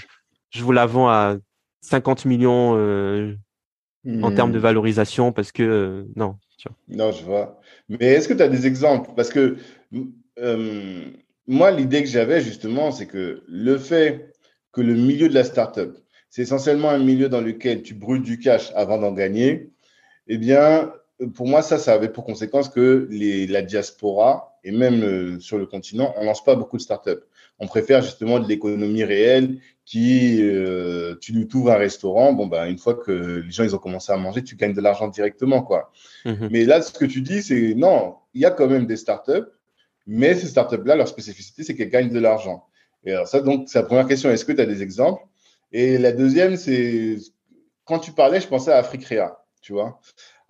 Speaker 2: Je, vous la vends à 50 millions euh, en termes de hmm. valorisation parce que euh, non.
Speaker 1: Non, je vois. Mais est-ce que tu as des exemples? Parce que moi, l'idée que j'avais justement, c'est que le fait que le milieu de la startup, c'est essentiellement un milieu dans lequel tu brûles du cash avant d'en gagner, eh bien, pour moi, ça, ça avait pour conséquence que les, la diaspora, et même euh, sur le continent, on lance pas beaucoup de startups. On préfère justement de l'économie réelle qui, euh, tu nous ouvres un restaurant, bon, ben, une fois que les gens ils ont commencé à manger, tu gagnes de l'argent directement. quoi. Mhm. Mais là, ce que tu dis, c'est non, il y a quand même des startups, mais ces startups-là, leur spécificité, c'est qu'elles gagnent de l'argent. Et alors, ça, donc, c'est la première question. Est-ce que tu as des exemples? Et la deuxième, c'est quand tu parlais, je pensais à Africrea, tu vois.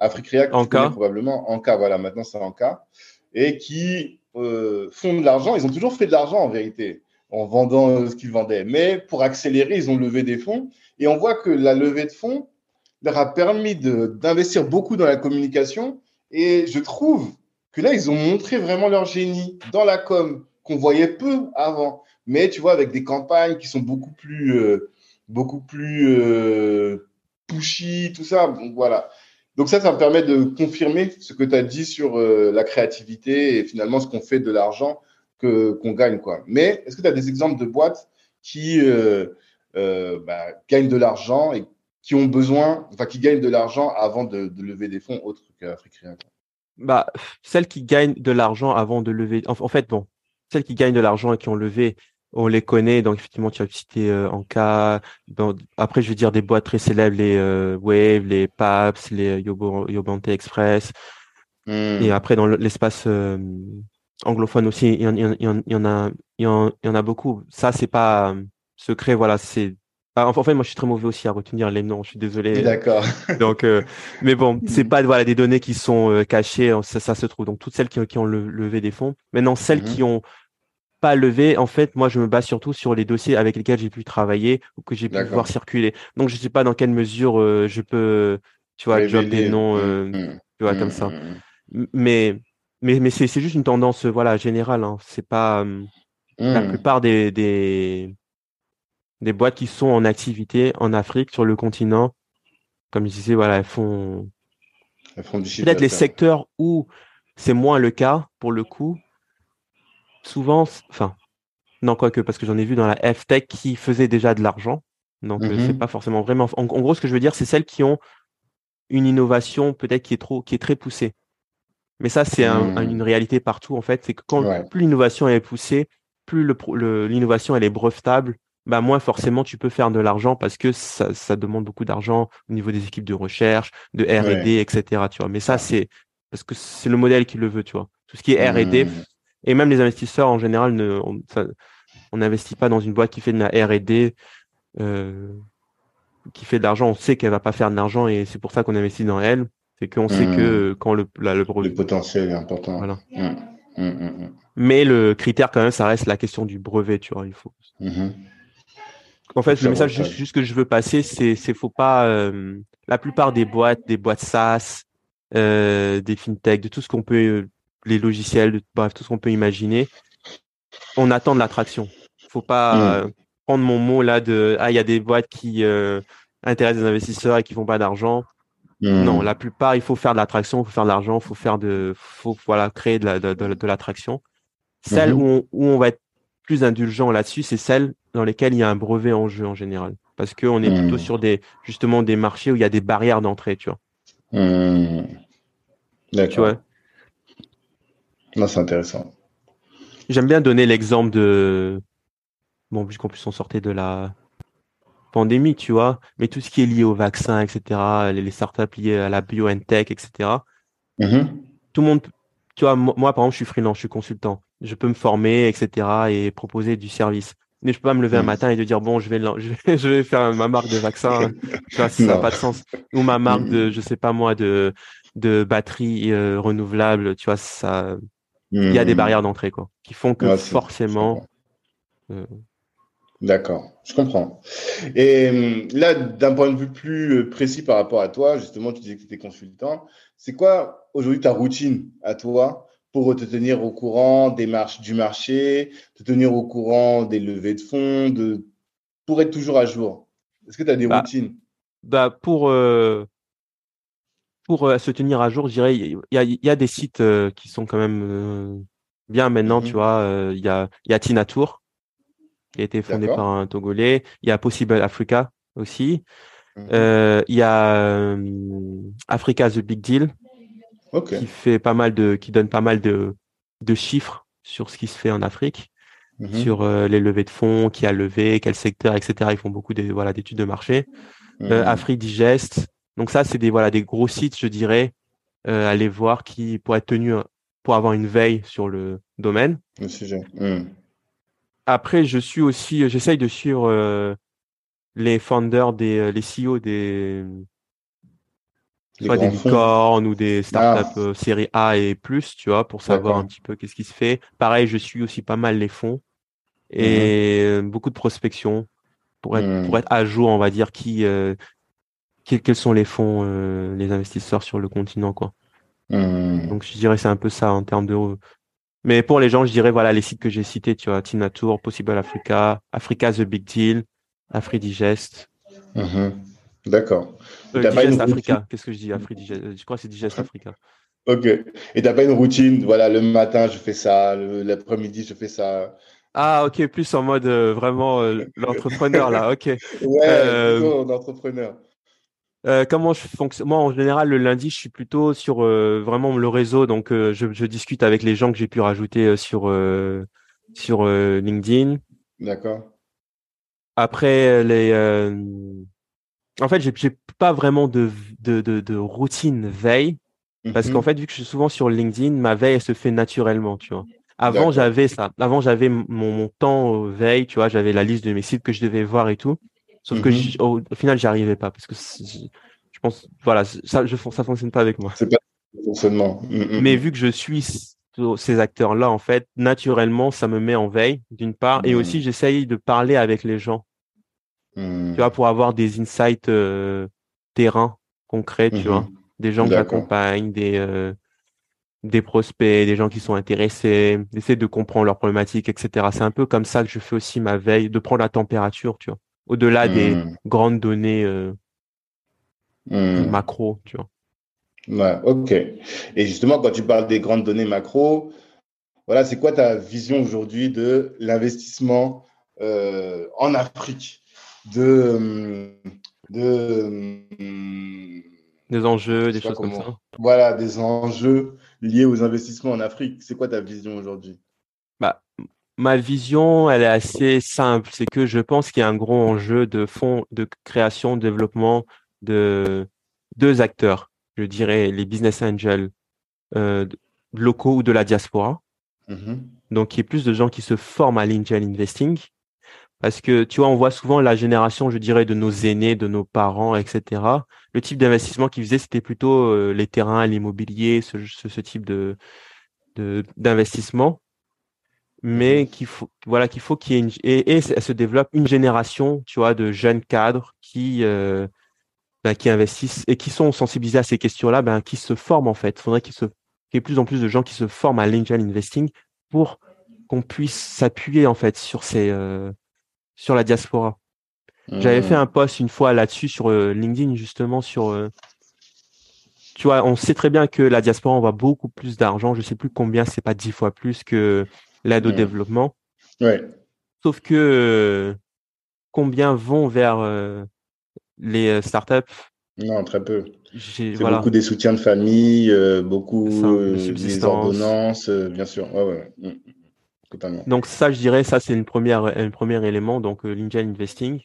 Speaker 1: Africrea, en cas. probablement, en cas, voilà, maintenant c'est en cas, et qui euh, font de l'argent. Ils ont toujours fait de l'argent en vérité, en vendant euh, ce qu'ils vendaient. Mais pour accélérer, ils ont levé des fonds. Et on voit que la levée de fonds leur a permis d'investir beaucoup dans la communication. Et je trouve que là, ils ont montré vraiment leur génie dans la com qu'on voyait peu avant. Mais tu vois, avec des campagnes qui sont beaucoup plus, euh, beaucoup plus pushy, tout ça. Donc voilà. Donc ça, ça me permet de confirmer ce que tu as dit sur euh, la créativité et finalement ce qu'on fait de l'argent qu'on gagne quoi. Mais est-ce que tu as des exemples de boîtes qui euh, euh, bah, gagnent de l'argent et qui ont besoin, enfin qui gagnent de l'argent avant de, de, lever des fonds autres qu'Africains
Speaker 2: Bah celles qui gagnent de l'argent avant de lever, en, en fait bon, celles qui gagnent de l'argent et qui ont levé on les connaît, donc effectivement, tu as cité euh, Anka. après, je veux dire des boîtes très célèbres, les euh, Wave, les Paps, les Yobo, Yobante Express. Et hmm. après, dans l'espace euh, anglophone aussi, il y, en, a, il y en, a beaucoup. Ça, c'est pas secret. Voilà, c'est Ah, en fait, moi, je suis très mauvais aussi à retenir les noms. Je suis désolé.
Speaker 1: D'accord. [laughs]
Speaker 2: Donc, euh, mais bon, [laughs] c'est pas voilà des données qui sont euh, cachées. Ça, ça, se trouve. Donc, toutes celles qui, qui ont levé des fonds. Maintenant, celles mhm. qui ont pas levé, en fait, moi, je me base surtout sur les dossiers avec lesquels j'ai pu travailler ou que j'ai pu voir circuler. Donc, je sais pas dans quelle mesure euh, je peux, tu vois, job des noms, mmh, mmh. tu vois, comme ça. Mmh, mais, mais, mais c'est juste une tendance, voilà, générale. Hein. C'est pas la plupart des, des des boîtes qui sont en activité en Afrique, sur le continent. Comme je disais, voilà, elles font,
Speaker 1: elles font du
Speaker 2: peut-être les secteurs où c'est moins le cas pour le coup. Souvent, enfin, non, quoique, parce que j'en ai vu dans la F-Tech qui faisait déjà de l'argent. Donc, euh, c'est mm-hmm. pas forcément vraiment. En, gros, ce que je veux dire, c'est celles qui ont une innovation peut-être qui est trop, qui est très poussée. Mais ça, c'est mm. une réalité partout, en fait. C'est que quand plus l'innovation est poussée, plus l'innovation elle est brevetable, bah moins forcément tu peux faire de l'argent parce que ça, ça demande beaucoup d'argent au niveau des équipes de recherche, de R&D, etc. Tu vois. Mais ça c'est parce que c'est le modèle qui le veut, tu vois. Tout ce qui est R&D mmh. Et même les investisseurs en général ne, on n'investit pas dans une boîte qui fait de la R&D, euh, qui fait de l'argent. On sait qu'elle va pas faire de l'argent et c'est pour ça qu'on investit dans elle. C'est qu'on sait que mmh. quand le le,
Speaker 1: le potentiel est important.
Speaker 2: Voilà. Mmh. Mais le critère quand même, ça reste la question du brevet, tu vois. Il faut. En fait, le message juste, que je veux passer, c'est c'est faut pas euh, la plupart des boîtes, des boîtes SaaS, euh, des fintech, de tout ce qu'on peut, euh, les logiciels, bref, tout ce qu'on peut imaginer, on attend de l'attraction. Faut pas mm. prendre mon mot là de ah il y a des boîtes qui intéressent des investisseurs et qui font pas d'argent. Mm. Non, la plupart, il faut faire de l'attraction, il faut faire de l'argent, il faut faire de, faut voilà créer de l'attraction. La, de, Celle mm-hmm. où, on, où on va être plus indulgent là-dessus, c'est celles dans lesquelles il y a un brevet en jeu en général. Parce qu'on est plutôt hmm. sur des, justement, des marchés où il y a des barrières d'entrée, tu vois.
Speaker 1: Hmm. D'accord. Non, c'est intéressant.
Speaker 2: J'aime bien donner l'exemple de, bon, puisqu'on puisse en sortir de la pandémie, tu vois, mais tout ce qui est lié au vaccin, etc., les startups liées à la BioNTech, etc. Mm-hmm. Tout le monde, tu vois, moi, par exemple, je suis freelance, je suis consultant. Je peux me former, etc., et proposer du service mais je peux pas me lever un mm. matin et de dire bon je vais [laughs] je vais, faire ma marque de vaccin ça n'a pas de sens ou ma marque de je sais pas moi de de batterie euh, renouvelable tu vois ça il y a des mm. barrières d'entrée quoi qui font que forcément
Speaker 1: euh, D'accord, je comprends. Et là, d'un point de vue plus euh, précis par rapport à toi, justement, tu disais que tu étais consultant. C'est quoi aujourd'hui ta routine à toi pour te tenir au courant des marches du marché, te tenir au courant des levées de fonds, de, pour être toujours à jour? Est-ce que tu as des bah, routines?
Speaker 2: bah Pour, euh, pour euh, se tenir à jour, je dirais, il y a, y a, des sites euh, qui sont quand même bien maintenant, tu mhm. vois. Il y, a, y a Tina Tour, qui a été fondé par un Togolais. Il y a Possible Africa aussi. Mhm. Il y a Africa The Big Deal, qui fait pas mal de, qui donne pas mal de, de chiffres sur ce qui se fait en Afrique, mhm. sur euh, les levées de fonds, qui a levé, quel secteur, etc. Ils font beaucoup de, voilà, d'études de marché. Euh. Afrique Digest. Donc ça, c'est des, voilà, des gros sites, je dirais, euh, aller voir qui pourraient être tenus pour avoir une veille sur le domaine.
Speaker 1: Le sujet. Mhm.
Speaker 2: Après, je suis aussi, j'essaye de suivre les founders des, les CEO des, soit des licornes ou des startups ah. euh, série A et plus, tu vois, pour savoir un petit peu qu'est-ce qui se fait. Pareil, je suis aussi pas mal les fonds et mhm. beaucoup de prospection pour être, mhm. pour être à jour, on va dire, qui, euh, quels sont les fonds, euh, les investisseurs sur le continent, quoi? Mhm. Donc, je dirais c'est un peu ça en termes de. Mais pour les gens, je dirais voilà les sites que j'ai cités, tu vois, Tina Tour, Possible Africa, Africa the Big Deal, AfriDigest.
Speaker 1: D'accord.
Speaker 2: Euh, Digest Africa, qu'est-ce que je dis Je crois que c'est Digest Africa.
Speaker 1: Ok. Et tu n'as pas une routine Voilà, le matin, je fais ça, l'après-midi, je fais ça?
Speaker 2: Ah, ok, plus en mode euh, vraiment euh, l'entrepreneur, là, ok. [laughs]
Speaker 1: ouais, l'entrepreneur.
Speaker 2: comment je fonctionne? Moi, en général, le lundi, je suis plutôt sur vraiment le réseau. Donc, je, je, discute avec les gens que j'ai pu rajouter sur, sur LinkedIn.
Speaker 1: D'accord.
Speaker 2: Après, les, en fait, j'ai pas vraiment de, de, de, routine veille. Parce qu'en mhm. fait, vu que je suis souvent sur LinkedIn, ma veille, elle se fait naturellement, tu vois. Avant, j'avais ça. Avant, j'avais mon, mon, temps veille, tu vois. J'avais la liste de mes sites que je devais voir et tout. Sauf que mhm. au, final, j'y arrivais pas parce que je pense, voilà, ça, je, ça fonctionne pas avec moi.
Speaker 1: C'est pas fonctionnement.
Speaker 2: Mm, mm, Mais mm. vu que je suis ces acteurs-là, en fait, naturellement, ça me met en veille, d'une part, et aussi j'essaye de parler avec les gens. Tu vois, pour avoir des insights euh, terrain concrets, tu vois, mhm. des gens que j'accompagne, des euh, des prospects, des gens qui sont intéressés, d'essayer de comprendre leurs problématiques, etc. C'est un peu comme ça que je fais aussi ma veille, de prendre la température, tu vois, au-delà des hmm. grandes données euh, hmm. macro, tu vois.
Speaker 1: Ouais, ok. Et justement, quand tu parles des grandes données macro, voilà, c'est quoi ta vision aujourd'hui de l'investissement euh, en Afrique, de, de
Speaker 2: des enjeux, des choses comme ça.
Speaker 1: Voilà, des enjeux liés aux investissements en Afrique. C'est quoi ta vision aujourd'hui?
Speaker 2: Ma vision, elle est assez simple. C'est que je pense qu'il y a un gros enjeu de fonds de création, de développement de deux acteurs. Je dirais les business angels euh, locaux ou de la diaspora. Mm-hmm. Donc, il y a plus de gens qui se forment à l'angel investing. Parce que, tu vois, on voit souvent la génération, je dirais, de nos aînés, de nos parents, etc. Le type d'investissement qu'ils faisaient, c'était plutôt euh, les terrains, l'immobilier, ce, ce, type de d'investissement. Mais mhm. qu'il faut, voilà, qu'il faut qu'il y ait une, et, et se développe une génération, tu vois, de jeunes cadres qui, euh, ben, qui investissent et qui sont sensibilisés à ces questions-là, ben, qui se forment en fait. Il faudrait qu'il, se, qu'il y ait plus en plus de gens qui se forment à l'angel investing pour qu'on puisse s'appuyer en fait sur ces, euh, sur la diaspora. J'avais fait hmm. un post une fois là-dessus sur euh, LinkedIn, justement, sur. Tu vois, on sait très bien que la diaspora, va beaucoup plus d'argent. Je sais plus combien, c'est pas dix fois plus que l'aide au hmm. développement.
Speaker 1: Ouais.
Speaker 2: Sauf que euh, combien vont vers les startups?
Speaker 1: Non, très peu. C'est beaucoup des soutiens de famille, beaucoup des ordonnances, bien sûr. Ouais, ouais. Hmm.
Speaker 2: Donc ça, je dirais, ça c'est une première, un premier élément, donc euh, l'angel investing.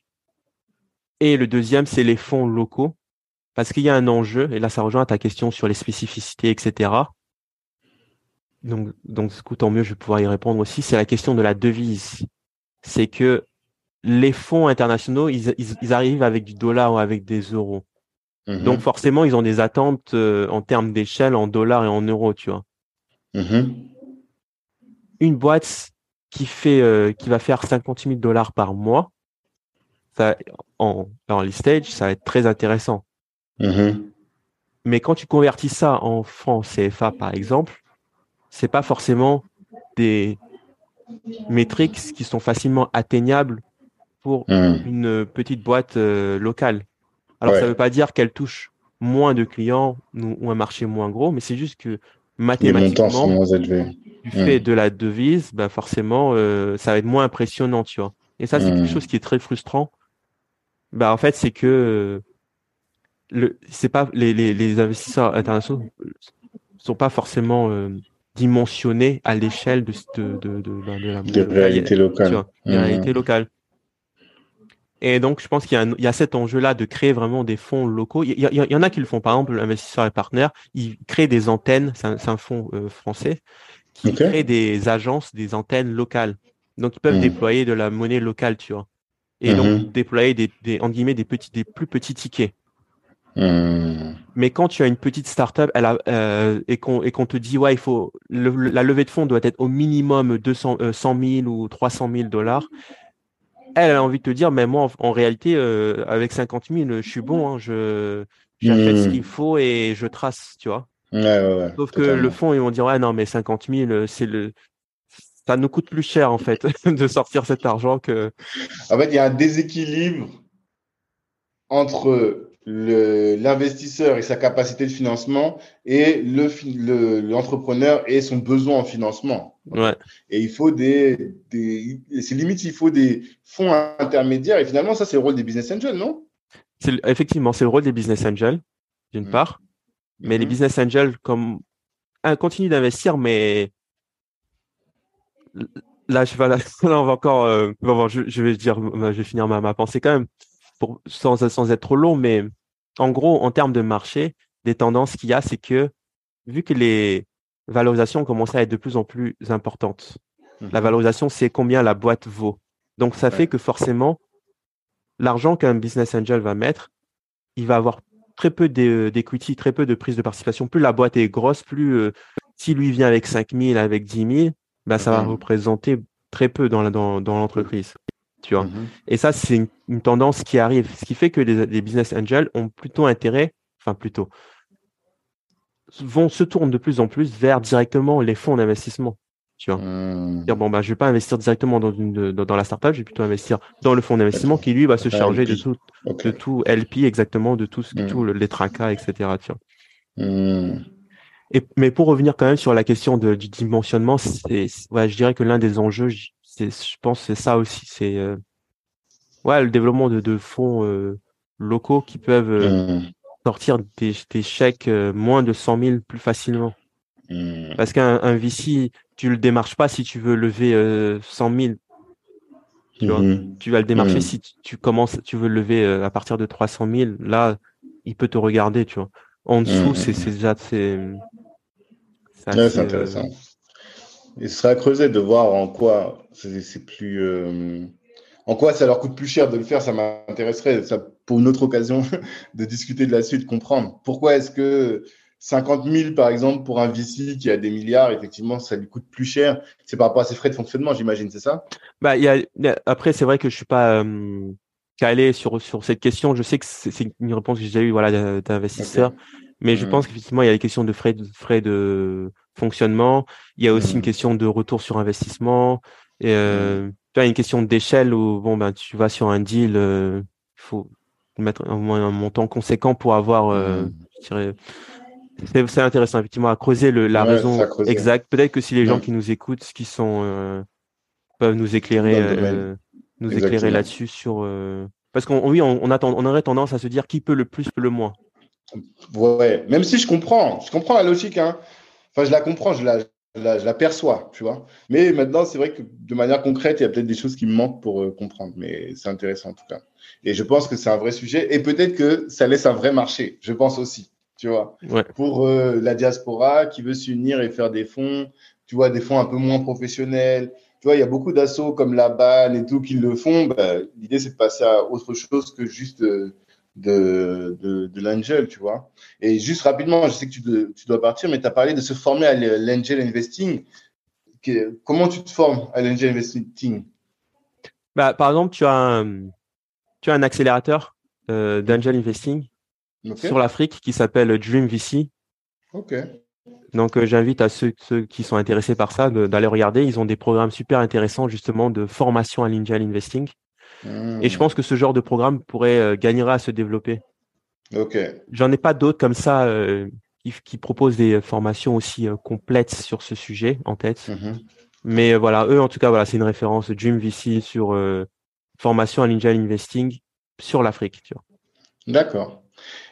Speaker 2: Et le deuxième, c'est les fonds locaux, parce qu'il y a un enjeu, et là ça rejoint ta question sur les spécificités, etc. Donc, donc tant mieux, je vais pouvoir y répondre aussi. C'est la question de la devise. C'est que les fonds internationaux, ils, arrivent avec du dollar ou avec des euros. Mm-hmm. Donc forcément, ils ont des attentes euh, en termes d'échelle en dollars et en euros, tu vois. Mm-hmm une boîte qui fait euh, qui va faire 50 000 dollars par mois, ça, en early stage, ça va être très intéressant. Mm-hmm. Mais quand tu convertis ça en francs CFA, par exemple, c'est pas forcément des métriques qui sont facilement atteignables pour mm. une petite boîte euh, locale. Alors, ça ne veut pas dire qu'elle touche moins de clients ou un marché moins gros, mais c'est juste que mathématiquement, du fait de la devise, bah forcément, euh, ça va être moins impressionnant, tu vois. Et ça, c'est quelque chose qui est très frustrant. Bah, en fait, c'est que le, c'est pas les, les, les, investisseurs internationaux sont pas forcément euh, dimensionnés à l'échelle de, de, de, de,
Speaker 1: de la de réalité locale.
Speaker 2: réalité locale. Et donc, je pense qu'il y, a il y a cet enjeu-là de créer vraiment des fonds locaux. Il y, il y, en a qui le font. Par exemple, l'investisseur et partenaire, ils créent des antennes. C'est un, un, fonds français qui créent des agences, des antennes locales. Donc, ils peuvent hmm. déployer de la monnaie locale, tu vois. Et donc, hmm. déployer des, des, en guillemets, des petits, des plus petits tickets. Hmm. Mais quand tu as une petite startup elle a, euh, et qu'on te dit ouais il faut la levée de fonds doit être au minimum 200 euh, 100 000 ou 300 000 dollars elle, a envie de te dire mais moi en, réalité euh, avec 50 000 je suis bon hein, je j'achète ce qu'il faut et je trace tu vois Sauf que le fond, ils vont dire, ouais, non, mais 50 000, euh, c'est le, ça nous coûte plus cher, en fait, [laughs] de sortir cet argent que.
Speaker 1: En fait, il y a un déséquilibre entre l'investisseur et sa capacité de financement et l'entrepreneur le, et son besoin en financement.
Speaker 2: Ouais.
Speaker 1: Et il faut des, des c'est limite, il faut des fonds intermédiaires. Et finalement, ça, c'est le rôle des business angels, non?
Speaker 2: Effectivement, c'est le rôle des business angels, d'une mmh. part. Mais les mhm. business angels, comme, un continuent d'investir, mais là, je vais, [laughs] là, on va encore, euh, je, vais dire, je vais finir ma, ma pensée quand même, pour, sans, sans être trop long, mais en gros, en termes de marché, des tendances qu'il y a, c'est que vu que les valorisations commencent à être de plus en plus importantes, la mhm. valorisation, c'est combien la boîte vaut. Donc, ça fait que forcément, l'argent qu'un business angel va mettre, il va avoir très peu d'equity, très peu de prise de participation. Plus la boîte est grosse, plus euh, si lui vient avec 5 000, avec 10 000, bah, ça va mhm. représenter très peu dans l'entreprise. Tu vois. Mhm. Et ça, c'est une, tendance qui arrive. Ce qui fait que les, business angels ont plutôt intérêt, enfin plutôt, vont se tourner de plus en plus vers directement les fonds d'investissement. Tu vois. Mmh. Dire, bon, bah, je vais pas investir directement dans, une, dans, la startup, je vais plutôt investir dans le fonds d'investissement qui, lui, va se charger de tout, de tout LP, exactement, de tout, mmh. tout les tracas, etc. Tu vois. Mmh. Et, mais pour revenir quand même sur la question de, du dimensionnement, c'est, ouais, je dirais que l'un des enjeux, je pense, c'est ça aussi, c'est, euh, ouais, le développement de, de fonds euh, locaux qui peuvent euh, sortir des, des chèques moins de 100 000 plus facilement. Parce qu'un un VC, tu le démarches pas si tu veux lever 100 000. Tu, vois mhm. tu vas le démarcher si tu, commences, tu veux le lever à partir de 300 000. Là, il peut te regarder, tu vois. En dessous, c'est déjà c'est.
Speaker 1: C'est intéressant. Il serait à creuser de voir en quoi c'est plus. Euh, en quoi ça leur coûte plus cher de le faire, ça m'intéresserait, ça, pour une autre occasion, [laughs] de discuter de la suite, comprendre. Pourquoi est-ce que 50 000, par exemple, pour un VC qui a des milliards, effectivement, ça lui coûte plus cher? C'est par rapport à ses frais de fonctionnement, j'imagine, c'est ça?
Speaker 2: Bah, y a, Après, c'est vrai que je suis pas euh, calé sur, sur cette question. Je sais que c'est une réponse que j'ai déjà eue voilà, d'investisseurs. Mais je mmh. pense qu'effectivement, il y a des questions de frais de, frais de fonctionnement. Il y a aussi une mmh. question de retour sur investissement. Et, euh, mmh. Tu as une question d'échelle où bon, ben, tu vas sur un deal, il euh, faut mettre un, un, montant conséquent pour avoir, euh, je dirais, c'est intéressant, effectivement, à creuser le, la raison exacte. Peut-être que si les gens qui nous écoutent, qui sont peuvent nous éclairer, nous éclairer là-dessus sur. Parce qu'on oui, on, on, on aurait tendance à se dire qui peut le plus peut le moins.
Speaker 1: Ouais, même si je comprends, je comprends la logique. Hein. Enfin, je la comprends, je la, je la, perçois, tu vois. Mais maintenant, c'est vrai que de manière concrète, il y a peut-être des choses qui me manquent pour comprendre. Mais c'est intéressant en tout cas. Et je pense que c'est un vrai sujet. Et peut-être que ça laisse un vrai marché. Je pense aussi tu vois. Pour euh, la diaspora qui veut s'unir et faire des fonds, tu vois, des fonds un peu moins professionnels. Tu vois, il y a beaucoup d'assauts comme la BAN et tout qui le font. Bah, L'idée, c'est de passer à autre chose que juste de, de, de, l'angel, tu vois. Et juste rapidement, je sais que tu, tu dois partir, mais tu as parlé de se former à l'angel investing. Comment tu te formes à l'angel investing?
Speaker 2: Bah, Par exemple, tu as un, tu as un accélérateur euh, d'angel investing sur l'Afrique qui s'appelle Dream VC. Donc, euh, j'invite à ceux, ceux, qui sont intéressés par ça d'aller regarder. Ils ont des programmes super intéressants, justement, de formation à l'angel investing. Hmm. Et je pense que ce genre de programme pourrait euh, gagner à se développer.
Speaker 1: Ok.
Speaker 2: J'en ai pas d'autres comme ça euh, qui, qui, proposent des formations aussi complètes sur ce sujet en tête. Mhm. Mais voilà, eux, en tout cas, voilà, c'est une référence Dream VC sur formation à l'angel investing sur l'Afrique.
Speaker 1: D'accord.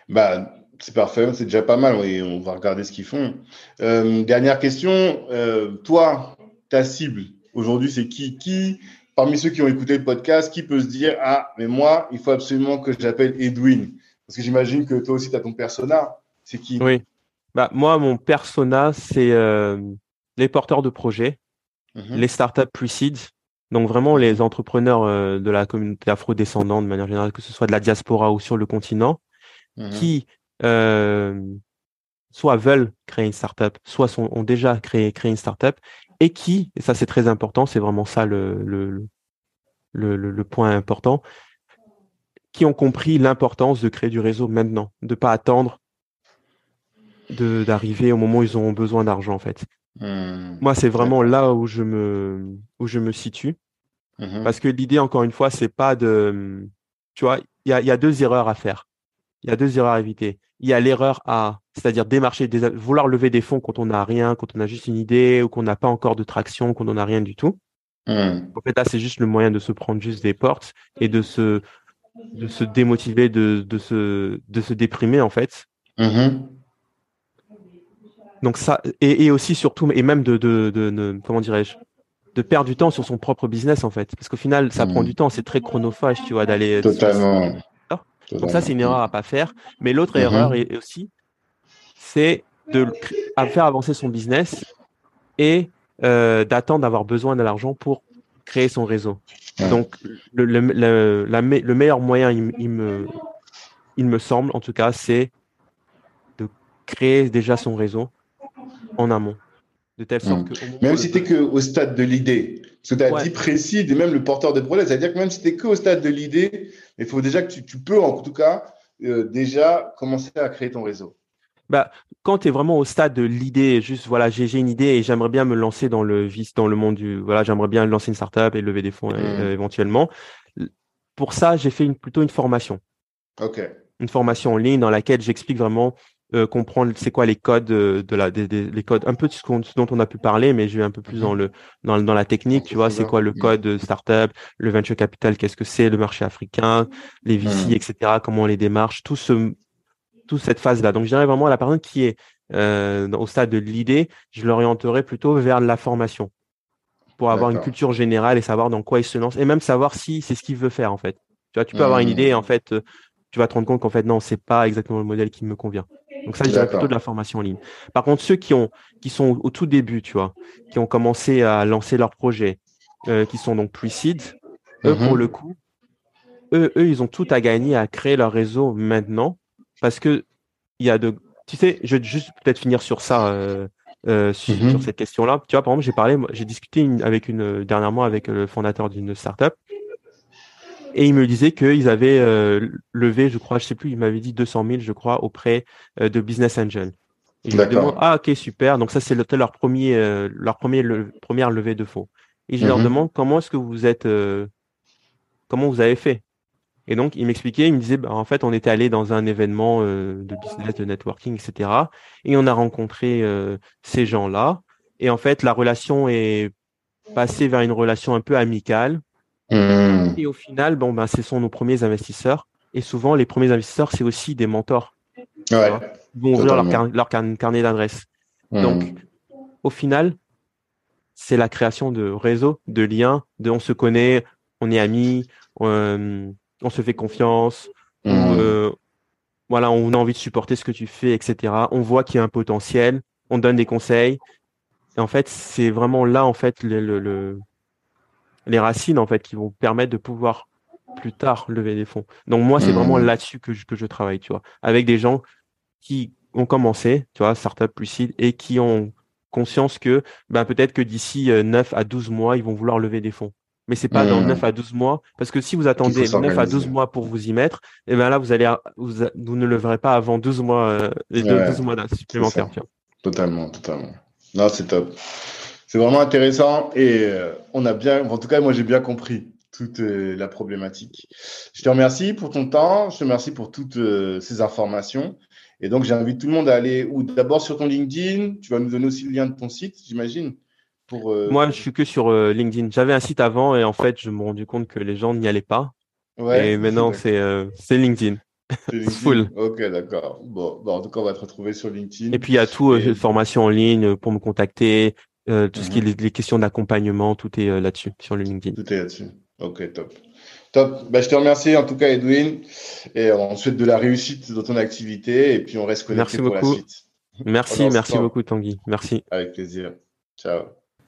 Speaker 1: Bah, c'est parfait, c'est déjà pas mal et on va regarder ce qu'ils font. Euh, dernière question, euh, toi, ta cible aujourd'hui, c'est qui Qui, parmi ceux qui ont écouté le podcast, qui peut se dire Ah, mais moi, il faut absolument que j'appelle Edwin Parce que j'imagine que toi aussi, tu as ton persona. C'est qui?
Speaker 2: Oui. Bah, moi, mon persona, c'est euh, les porteurs de projets, mhm. les startups pre-seed, donc vraiment les entrepreneurs de la communauté afro-descendante de manière générale, que ce soit de la diaspora ou sur le continent, Mmh qui euh, soit veulent créer une startup, soit sont, ont déjà créé, créé une startup, et qui, et ça c'est très important, c'est vraiment ça le, le, le, le, point important, qui ont compris l'importance de créer du réseau maintenant, de pas attendre d'arriver au moment où ils ont besoin d'argent en fait. Mmh. Moi, c'est vraiment là où je me où je me situe, mmh parce que l'idée encore une fois, c'est pas de, tu vois, il y a, y a deux erreurs à faire il y a deux erreurs à éviter. Il y a l'erreur à, c'est-à-dire démarcher, vouloir lever des fonds quand on n'a rien, quand on a juste une idée ou qu'on n'a pas encore de traction, qu'on n'en a rien du tout. Hmm. En fait, là, c'est juste le moyen de se prendre juste des portes et de se, de se démotiver, de, de, se, de se déprimer, en fait. Mm-hmm. Donc ça, et, et, aussi surtout, et même de, de, de, comment dirais-je, de perdre du temps sur son propre business, en fait. Parce qu'au final, ça prend hmm. du temps, c'est très chronophage, tu vois, d'aller.
Speaker 1: Totalement.
Speaker 2: Donc ça, c'est une erreur à pas faire. Mais l'autre erreur mhm. est aussi, c'est de faire avancer son business et euh, d'attendre d'avoir besoin de l'argent pour créer son réseau. Donc, le, le, le, la, le, meilleur moyen, il, il, me, il me semble, en tout cas, c'est de créer déjà son réseau en amont. De telle sorte
Speaker 1: que. Même si tu n'es qu'au stade de l'idée. Parce que tu as dit précis, et même le porteur de projet, c'est-à-dire que même si tu n'es qu'au stade de l'idée, il faut déjà que tu, tu peux, en tout cas, euh, déjà commencer à créer ton réseau
Speaker 2: bah, quand tu es vraiment au stade de l'idée, juste voilà, j'ai une idée et j'aimerais bien me lancer dans le vice, dans le monde du voilà, j'aimerais bien lancer une startup et lever des fonds mmh. euh, éventuellement. Pour ça, j'ai fait une, plutôt une formation.
Speaker 1: Ok.
Speaker 2: Une formation en ligne dans laquelle j'explique vraiment euh, comprendre c'est quoi les codes euh, de la des, les codes un peu de ce, dont on a pu parler mais je vais un peu plus dans mmh. le dans, dans la technique tu vois c'est quoi le mmh. code de startup le venture capital qu'est-ce que c'est le marché africain les VC etc comment on les démarche tout ce toute cette phase-là. Donc, je dirais vraiment à la personne qui est euh, au stade de l'idée, je l'orienterai plutôt vers la formation pour avoir une culture générale et savoir dans quoi il se lance et même savoir si c'est ce qu'il veut faire en fait. Tu vois, tu peux avoir une idée et en fait, euh, tu vas te rendre compte qu'en fait non, c'est pas exactement le modèle qui me convient. Donc ça, je dirais plutôt de la formation en ligne. Par contre, ceux qui ont, qui sont au tout début, tu vois, qui ont commencé à lancer leur projet, euh, qui sont donc pre-seed, eux pour mmh le coup, eux, eux, ils ont tout à gagner à créer leur réseau maintenant parce que il y a de, tu sais, je vais juste peut-être finir sur ça, euh, euh, sur, mhm. cette question-là. Tu vois, par exemple, j'ai parlé, j'ai discuté avec une dernièrement avec le fondateur d'une startup et il me disait qu'ils avaient euh, levé, je crois, je sais plus, il m'avait dit 200 000, je crois, auprès de Business Angel. Et je me demande, ah ok super, donc ça c'est leur premier, leur premier première levée de fonds. Et je leur mhm. demande comment est-ce que vous êtes, comment vous avez fait? Et donc, il m'expliquait, il me disait, bah, en fait, on était allé dans un événement euh, de business, de networking, etc. Et on a rencontré euh, ces gens-là. Et en fait, la relation est passée vers une relation un peu amicale. Mmh. Et au final, bon, ben, ce sont nos premiers investisseurs. Et souvent, les premiers investisseurs, c'est aussi des mentors.
Speaker 1: Ouais,
Speaker 2: Ils vont ouvrir leur, leur carnet d'adresse. Mmh. Donc, au final, c'est la création de réseaux, de liens, de on se connaît, on est amis, euh, on se fait confiance, mmh. euh, voilà, on a envie de supporter ce que tu fais, etc. On voit qu'il y a un potentiel, on donne des conseils. Et en fait, c'est vraiment là, en fait, le, les racines, en fait, qui vont permettre de pouvoir plus tard lever des fonds. Donc moi, c'est vraiment mmh. là-dessus que je, que je travaille, tu vois, avec des gens qui ont commencé, tu vois, startup lucide, et qui ont conscience que ben, peut-être que d'ici 9 euh, à 12 mois, ils vont vouloir lever des fonds mais c'est pas dans 9 mmh. à 12 mois. Parce que si vous attendez 9 à 12 mois pour vous y mettre, et eh ben là, vous allez, vous, ne le verrez pas avant 12 mois, euh, les 12 mois supplémentaires.
Speaker 1: Totalement, totalement. Non, c'est top. C'est vraiment intéressant et euh, on a bien, en tout cas, moi, j'ai bien compris toute euh, la problématique. Je te remercie pour ton temps. Je te remercie pour toutes ces informations. Et donc, j'invite tout le monde à aller ou d'abord sur ton LinkedIn. Tu vas nous donner aussi le lien de ton site, j'imagine.
Speaker 2: Euh, Moi, je suis que sur euh, LinkedIn. J'avais un site avant et en fait, je me suis rendu compte que les gens n'y allaient pas. Ouais, et maintenant, c'est euh, LinkedIn. [laughs]
Speaker 1: LinkedIn. full. Ok, d'accord. Bon, bon, en tout cas, on va te retrouver sur LinkedIn.
Speaker 2: Et puis, il y a tout, et... formation en ligne pour me contacter, tout ce qui est mhm. les, questions d'accompagnement, tout est là-dessus, sur le LinkedIn.
Speaker 1: Tout est là-dessus. Ok, top. Top. Bah, je te remercie en tout cas, Edwin. Et on souhaite de la réussite dans ton activité. Et puis, on reste connecté
Speaker 2: merci
Speaker 1: pour
Speaker 2: beaucoup.
Speaker 1: la suite.
Speaker 2: Merci, merci beaucoup, Tanguy. Merci.
Speaker 1: Avec plaisir. Ciao.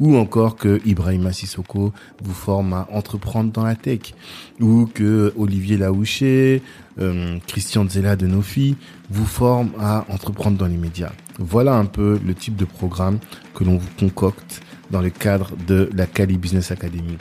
Speaker 3: ou encore que Ibrahima Sissoko vous forme à entreprendre dans la tech ou que Olivier Laouché, euh, Christian Zella de Nofi vous forme à entreprendre dans les médias. Voilà un peu le type de programme que l'on vous concocte dans le cadre de la Cali Business Academy.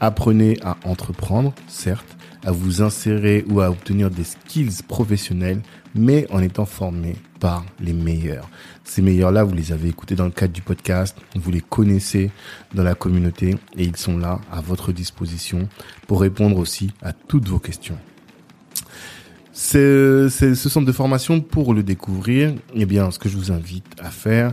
Speaker 3: Apprenez à entreprendre, certes, à vous insérer ou à obtenir des skills professionnels, mais en étant formé par les meilleurs. Ces meilleurs-là, vous les avez écoutés dans le cadre du podcast, vous les connaissez dans la communauté et ils sont là à votre disposition pour répondre aussi à toutes vos questions. ce centre de formation, pour le découvrir, eh bien, ce que je vous invite à faire,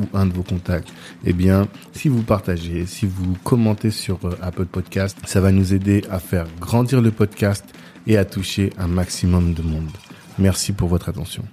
Speaker 3: ou un de vos contacts, eh bien, si vous partagez, si vous commentez sur euh, Apple Podcast, ça va nous aider à faire grandir le podcast et à toucher un maximum de monde. Merci pour votre attention.